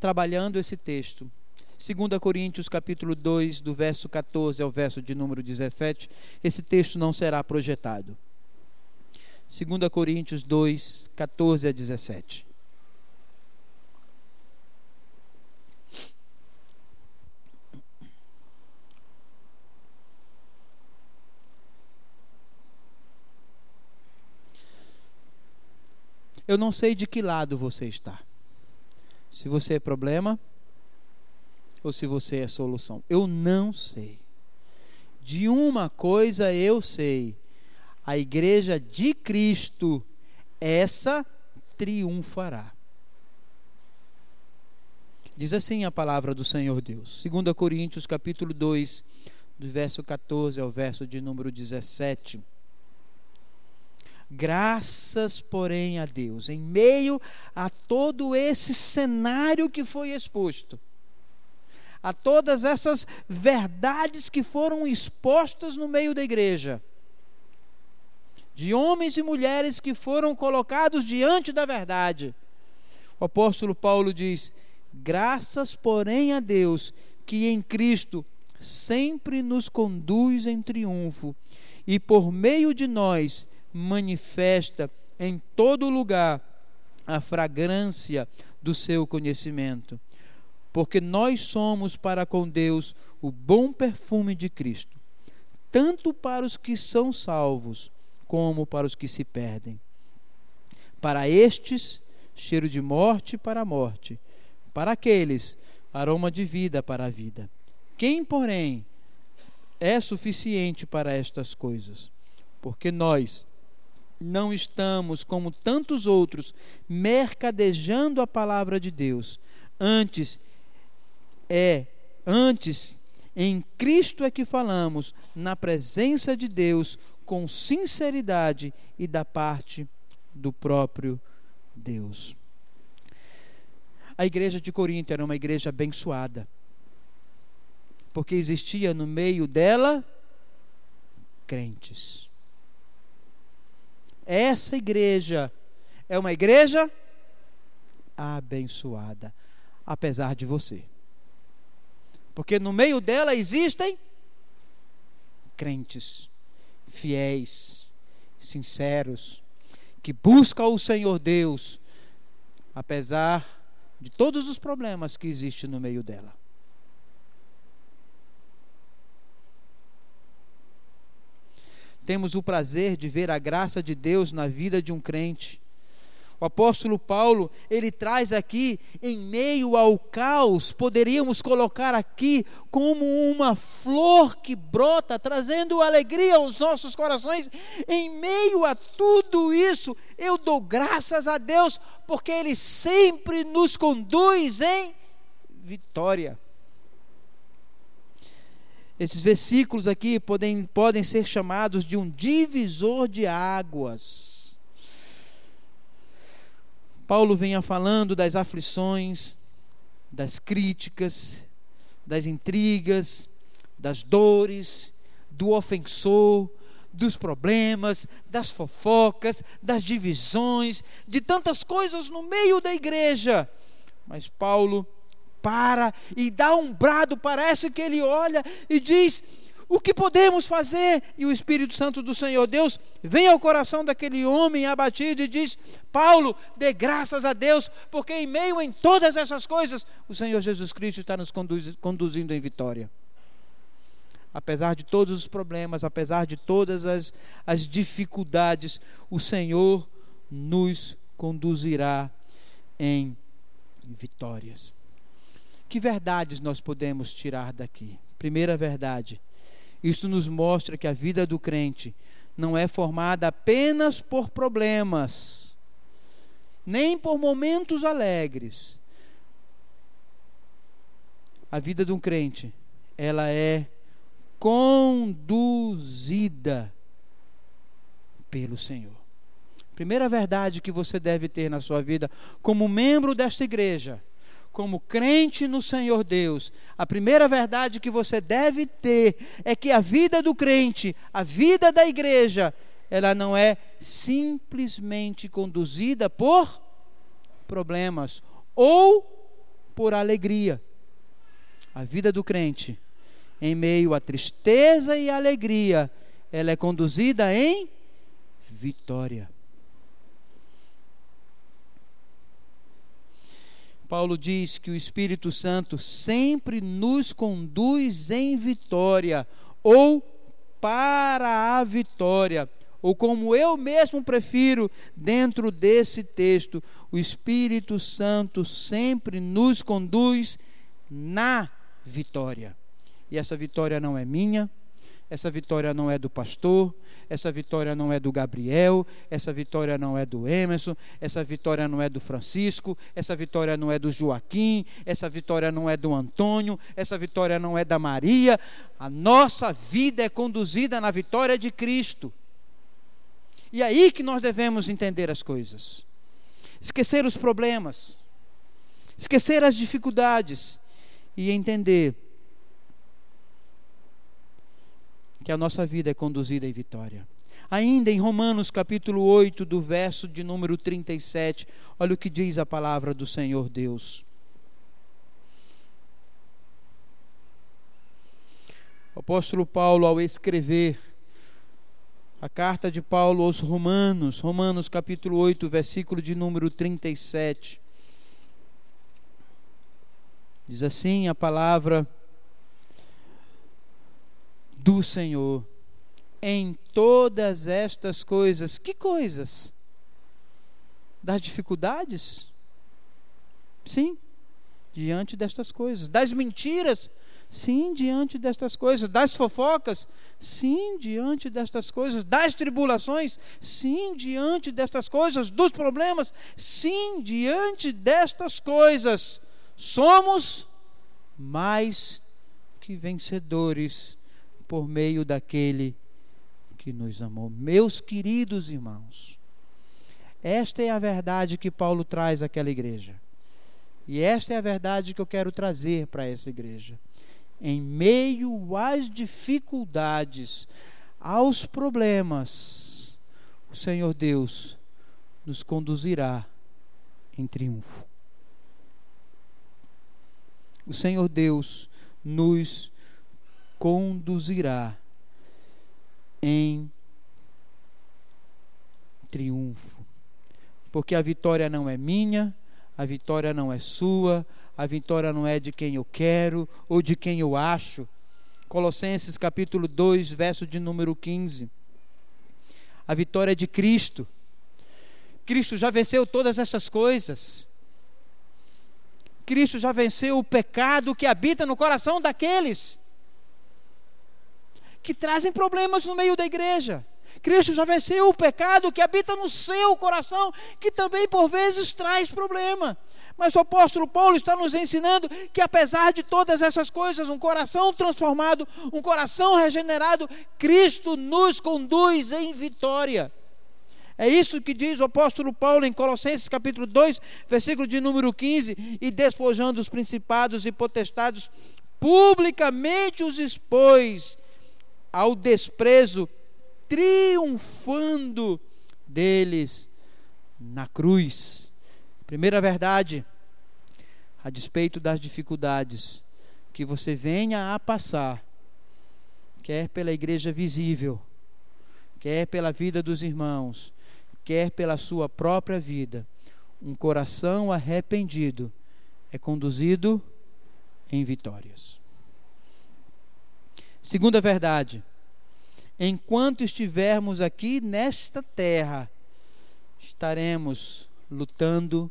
trabalhando esse texto. 2 Coríntios capítulo 2, do verso 14 ao verso de número 17, esse texto não será projetado. 2 Coríntios 2, 14 a 17. Eu não sei de que lado você está. Se você é problema, ou se você é solução. Eu não sei. De uma coisa eu sei: a igreja de Cristo, essa triunfará. Diz assim a palavra do Senhor Deus. 2 Coríntios capítulo 2, do verso 14 ao verso de número 17. Graças, porém, a Deus, em meio a todo esse cenário que foi exposto, a todas essas verdades que foram expostas no meio da igreja, de homens e mulheres que foram colocados diante da verdade. O apóstolo Paulo diz: graças, porém, a Deus, que em Cristo sempre nos conduz em triunfo e por meio de nós manifesta em todo lugar a fragrância do seu conhecimento. Porque nós somos para com Deus o bom perfume de Cristo, tanto para os que são salvos, como para os que se perdem. Para estes, cheiro de morte para a morte, para aqueles, aroma de vida para a vida. Quem, porém, é suficiente para estas coisas? Porque nós não estamos, como tantos outros, mercadejando a palavra de Deus. Antes, é, antes, em Cristo é que falamos, na presença de Deus, com sinceridade e da parte do próprio Deus. A igreja de Corinto era uma igreja abençoada, porque existia no meio dela crentes. Essa igreja é uma igreja abençoada, apesar de você. Porque no meio dela existem crentes fiéis, sinceros, que buscam o Senhor Deus, apesar de todos os problemas que existem no meio dela. Temos o prazer de ver a graça de Deus na vida de um crente o apóstolo Paulo, ele traz aqui, em meio ao caos, poderíamos colocar aqui como uma flor que brota, trazendo alegria aos nossos corações. Em meio a tudo isso, eu dou graças a Deus, porque Ele sempre nos conduz em vitória. Esses versículos aqui podem, podem ser chamados de um divisor de águas Paulo vinha falando das aflições, das críticas, das intrigas, das dores, do ofensor, dos problemas, das fofocas, das divisões, de tantas coisas no meio da igreja. Mas Paulo para e dá um brado, parece que ele olha e diz: o que podemos fazer? E o Espírito Santo do Senhor Deus vem ao coração daquele homem abatido e diz: Paulo, dê graças a Deus, porque em meio em todas essas coisas, o Senhor Jesus Cristo está nos conduzindo em vitória. Apesar de todos os problemas, apesar de todas as, as dificuldades, o Senhor nos conduzirá em vitórias. Que verdades nós podemos tirar daqui? Primeira verdade isso nos mostra que a vida do crente não é formada apenas por problemas, nem por momentos alegres. A vida de um crente, ela é conduzida pelo Senhor. Primeira verdade que você deve ter na sua vida como membro desta igreja como crente no Senhor Deus, a primeira verdade que você deve ter é que a vida do crente, a vida da igreja, ela não é simplesmente conduzida por problemas ou por alegria. A vida do crente, em meio à tristeza e alegria, ela é conduzida em vitória. Paulo diz que o Espírito Santo sempre nos conduz em vitória, ou para a vitória, ou como eu mesmo prefiro, dentro desse texto, o Espírito Santo sempre nos conduz na vitória. E essa vitória não é minha, essa vitória não é do pastor, essa vitória não é do Gabriel, essa vitória não é do Emerson, essa vitória não é do Francisco, essa vitória não é do Joaquim, essa vitória não é do Antônio, essa vitória não é da Maria. A nossa vida é conduzida na vitória de Cristo. E é aí que nós devemos entender as coisas. Esquecer os problemas, esquecer as dificuldades e entender que a nossa vida é conduzida em vitória. Ainda em Romanos capítulo 8, do verso de número 37, olha o que diz a palavra do Senhor Deus. O apóstolo Paulo, ao escrever a carta de Paulo aos Romanos, Romanos capítulo 8, versículo de número 37, diz assim a palavra do Senhor. Em todas estas coisas, que coisas? Das dificuldades? Sim, diante destas coisas. Das mentiras? Sim, diante destas coisas. Das fofocas? Sim, diante destas coisas. Das tribulações? Sim, diante destas coisas. Dos problemas? Sim, diante destas coisas. Somos mais que vencedores por meio daquele que nos amou. Meus queridos irmãos, esta é a verdade que Paulo traz àquela igreja. E esta é a verdade que eu quero trazer para essa igreja. Em meio às dificuldades, aos problemas, o Senhor Deus nos conduzirá em triunfo. O Senhor Deus nos conduzirá em triunfo. Porque a vitória não é minha, a vitória não é sua, a vitória não é de quem eu quero ou de quem eu acho. Colossenses capítulo 2, verso de número 15. A vitória é de Cristo. Cristo já venceu todas essas coisas. Cristo já venceu o pecado que habita no coração daqueles que trazem problemas no meio da igreja. Cristo já venceu o pecado que habita no seu coração, que também por vezes traz problema. Mas o apóstolo Paulo está nos ensinando que, apesar de todas essas coisas, um coração transformado, um coração regenerado, Cristo nos conduz em vitória. É isso que diz o apóstolo Paulo em Colossenses capítulo 2, versículo de número 15: e despojando os principados e potestados, publicamente os expôs ao desprezo, triunfando deles na cruz. Primeira verdade, a despeito das dificuldades que você venha a passar, quer pela igreja visível, quer pela vida dos irmãos, quer pela sua própria vida, um coração arrependido é conduzido em vitórias. Segunda verdade, enquanto estivermos aqui nesta terra, estaremos lutando,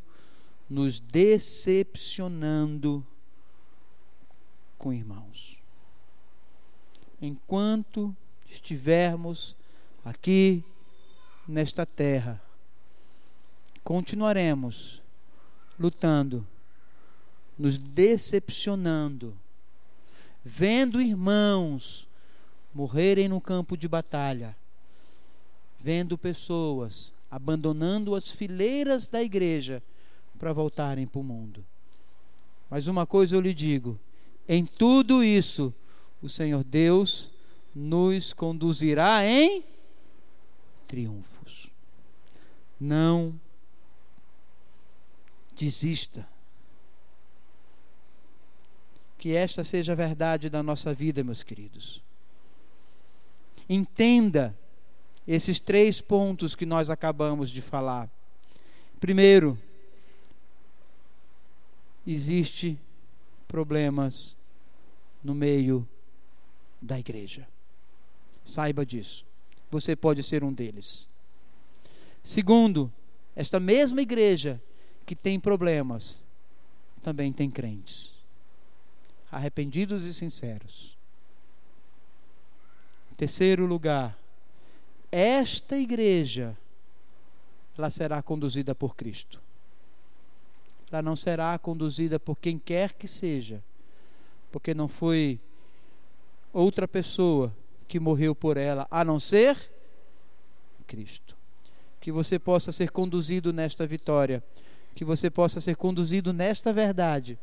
nos decepcionando com irmãos. Enquanto estivermos aqui nesta terra, continuaremos lutando, nos decepcionando vendo irmãos morrerem no campo de batalha, vendo pessoas abandonando as fileiras da igreja para voltarem para o mundo. Mas uma coisa eu lhe digo: em tudo isso, o Senhor Deus nos conduzirá em triunfos. Não desista. Que esta seja a verdade da nossa vida, meus queridos. Entenda esses três pontos que nós acabamos de falar. Primeiro, existe problemas no meio da igreja. Saiba disso. Você pode ser um deles. Segundo, esta mesma igreja que tem problemas também tem crentes arrependidos e sinceros. Terceiro lugar, esta igreja ela será conduzida por Cristo. Ela não será conduzida por quem quer que seja, porque não foi outra pessoa que morreu por ela, a não ser Cristo. Que você possa ser conduzido nesta vitória, que você possa ser conduzido nesta verdade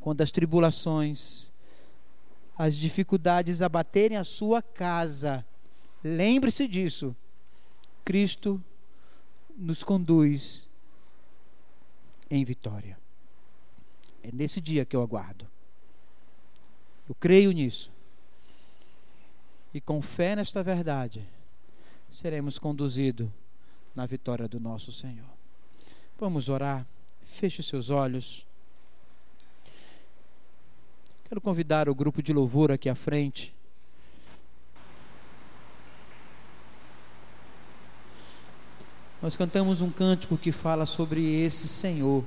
quando as tribulações, as dificuldades abaterem a sua casa, lembre-se disso. Cristo nos conduz em vitória. É nesse dia que eu aguardo. Eu creio nisso. E com fé nesta verdade, seremos conduzidos na vitória do nosso Senhor. Vamos orar. Feche seus olhos. Quero convidar o grupo de louvor aqui à frente. Nós cantamos um cântico que fala sobre esse Senhor.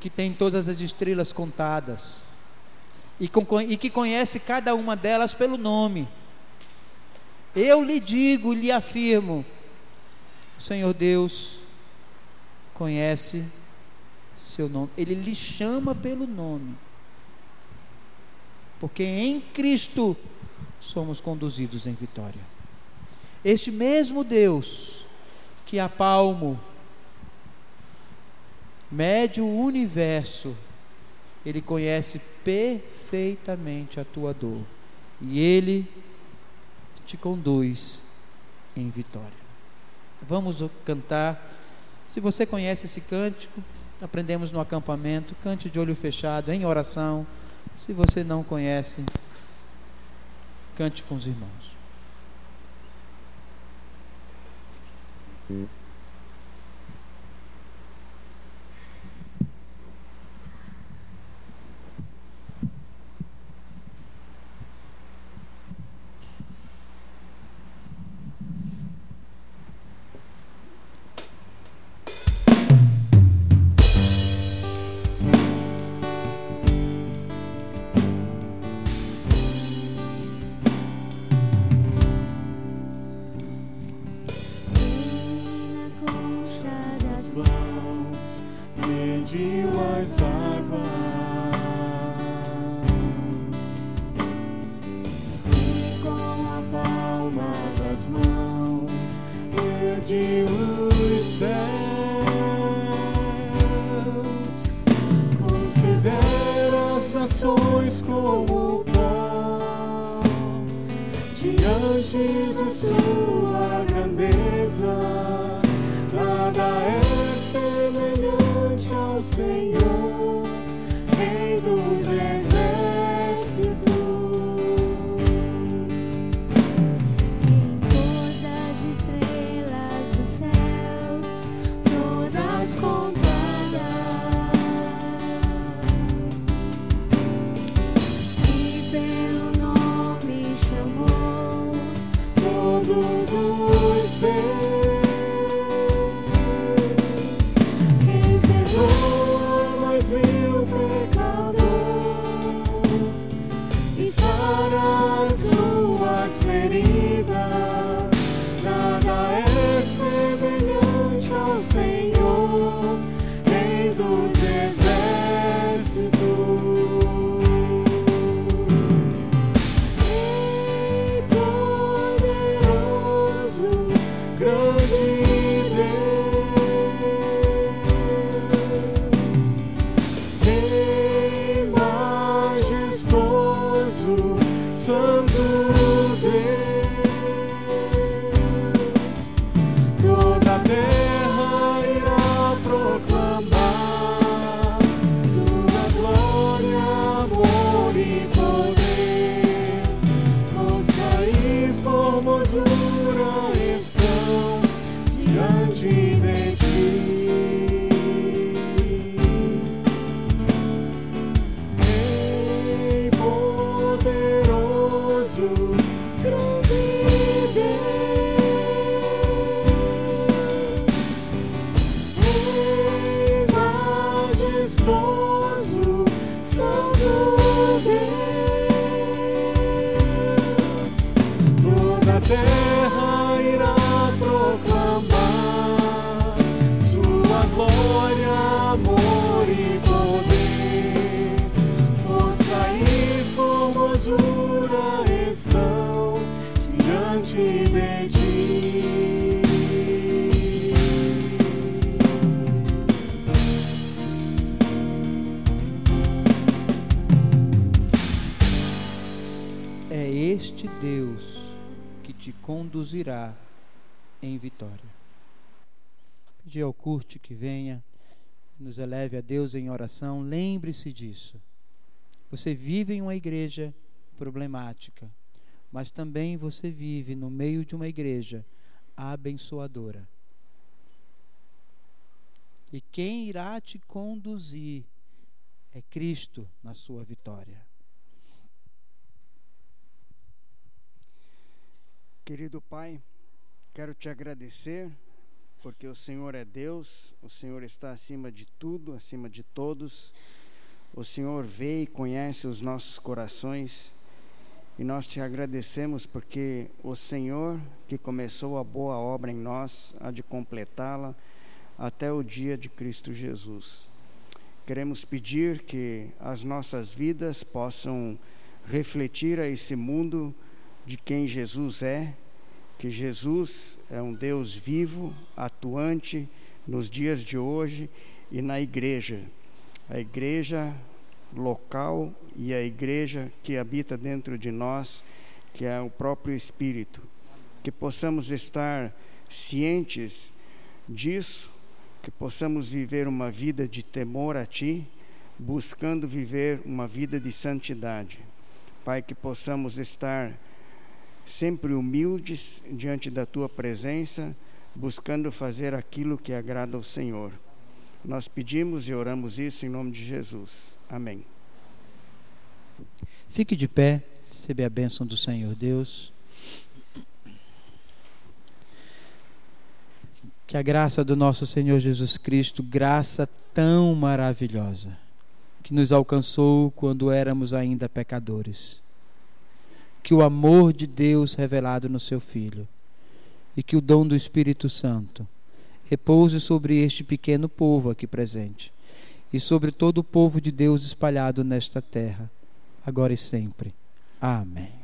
Que tem todas as estrelas contadas. E, e que conhece cada uma delas pelo nome. Eu lhe digo, lhe afirmo: o Senhor Deus conhece seu nome, ele lhe chama pelo nome, porque em Cristo somos conduzidos em vitória. Este mesmo Deus que a palmo mede o universo, ele conhece perfeitamente a tua dor e ele te conduz em vitória. Vamos cantar. Se você conhece esse cântico, aprendemos no acampamento, cante de olho fechado, em oração. Se você não conhece, cante com os irmãos. mãos, mediu as águas. E com a palma das mãos, mediu os céus. Considera as nações como pó, diante de sua grandeza. Senhor. Ei. Conduzirá em vitória. Pedir ao curte que venha nos eleve a Deus em oração, lembre-se disso. Você vive em uma igreja problemática, mas também você vive no meio de uma igreja abençoadora. E quem irá te conduzir é Cristo na sua vitória. Querido Pai, quero te agradecer porque o Senhor é Deus, o Senhor está acima de tudo, acima de todos. O Senhor vê e conhece os nossos corações. E nós te agradecemos porque o Senhor que começou a boa obra em nós há de completá-la até o dia de Cristo Jesus. Queremos pedir que as nossas vidas possam refletir a esse mundo de quem Jesus é, que Jesus é um Deus vivo, atuante nos dias de hoje e na igreja. A igreja local e a igreja que habita dentro de nós, que é o próprio Espírito. Que possamos estar cientes disso que possamos viver uma vida de temor a Ti, buscando viver uma vida de santidade. Pai, que possamos estar sempre humildes diante da Tua presença, buscando fazer aquilo que agrada ao Senhor. Nós pedimos e oramos isso em nome de Jesus. Amém. Fique de pé, receba a bênção do Senhor Deus. Que a graça do nosso Senhor Jesus Cristo, graça tão maravilhosa, que nos alcançou quando éramos ainda pecadores, que o amor de Deus revelado no seu Filho e que o dom do Espírito Santo repouse sobre este pequeno povo aqui presente e sobre todo o povo de Deus espalhado nesta terra, agora e sempre. Amém.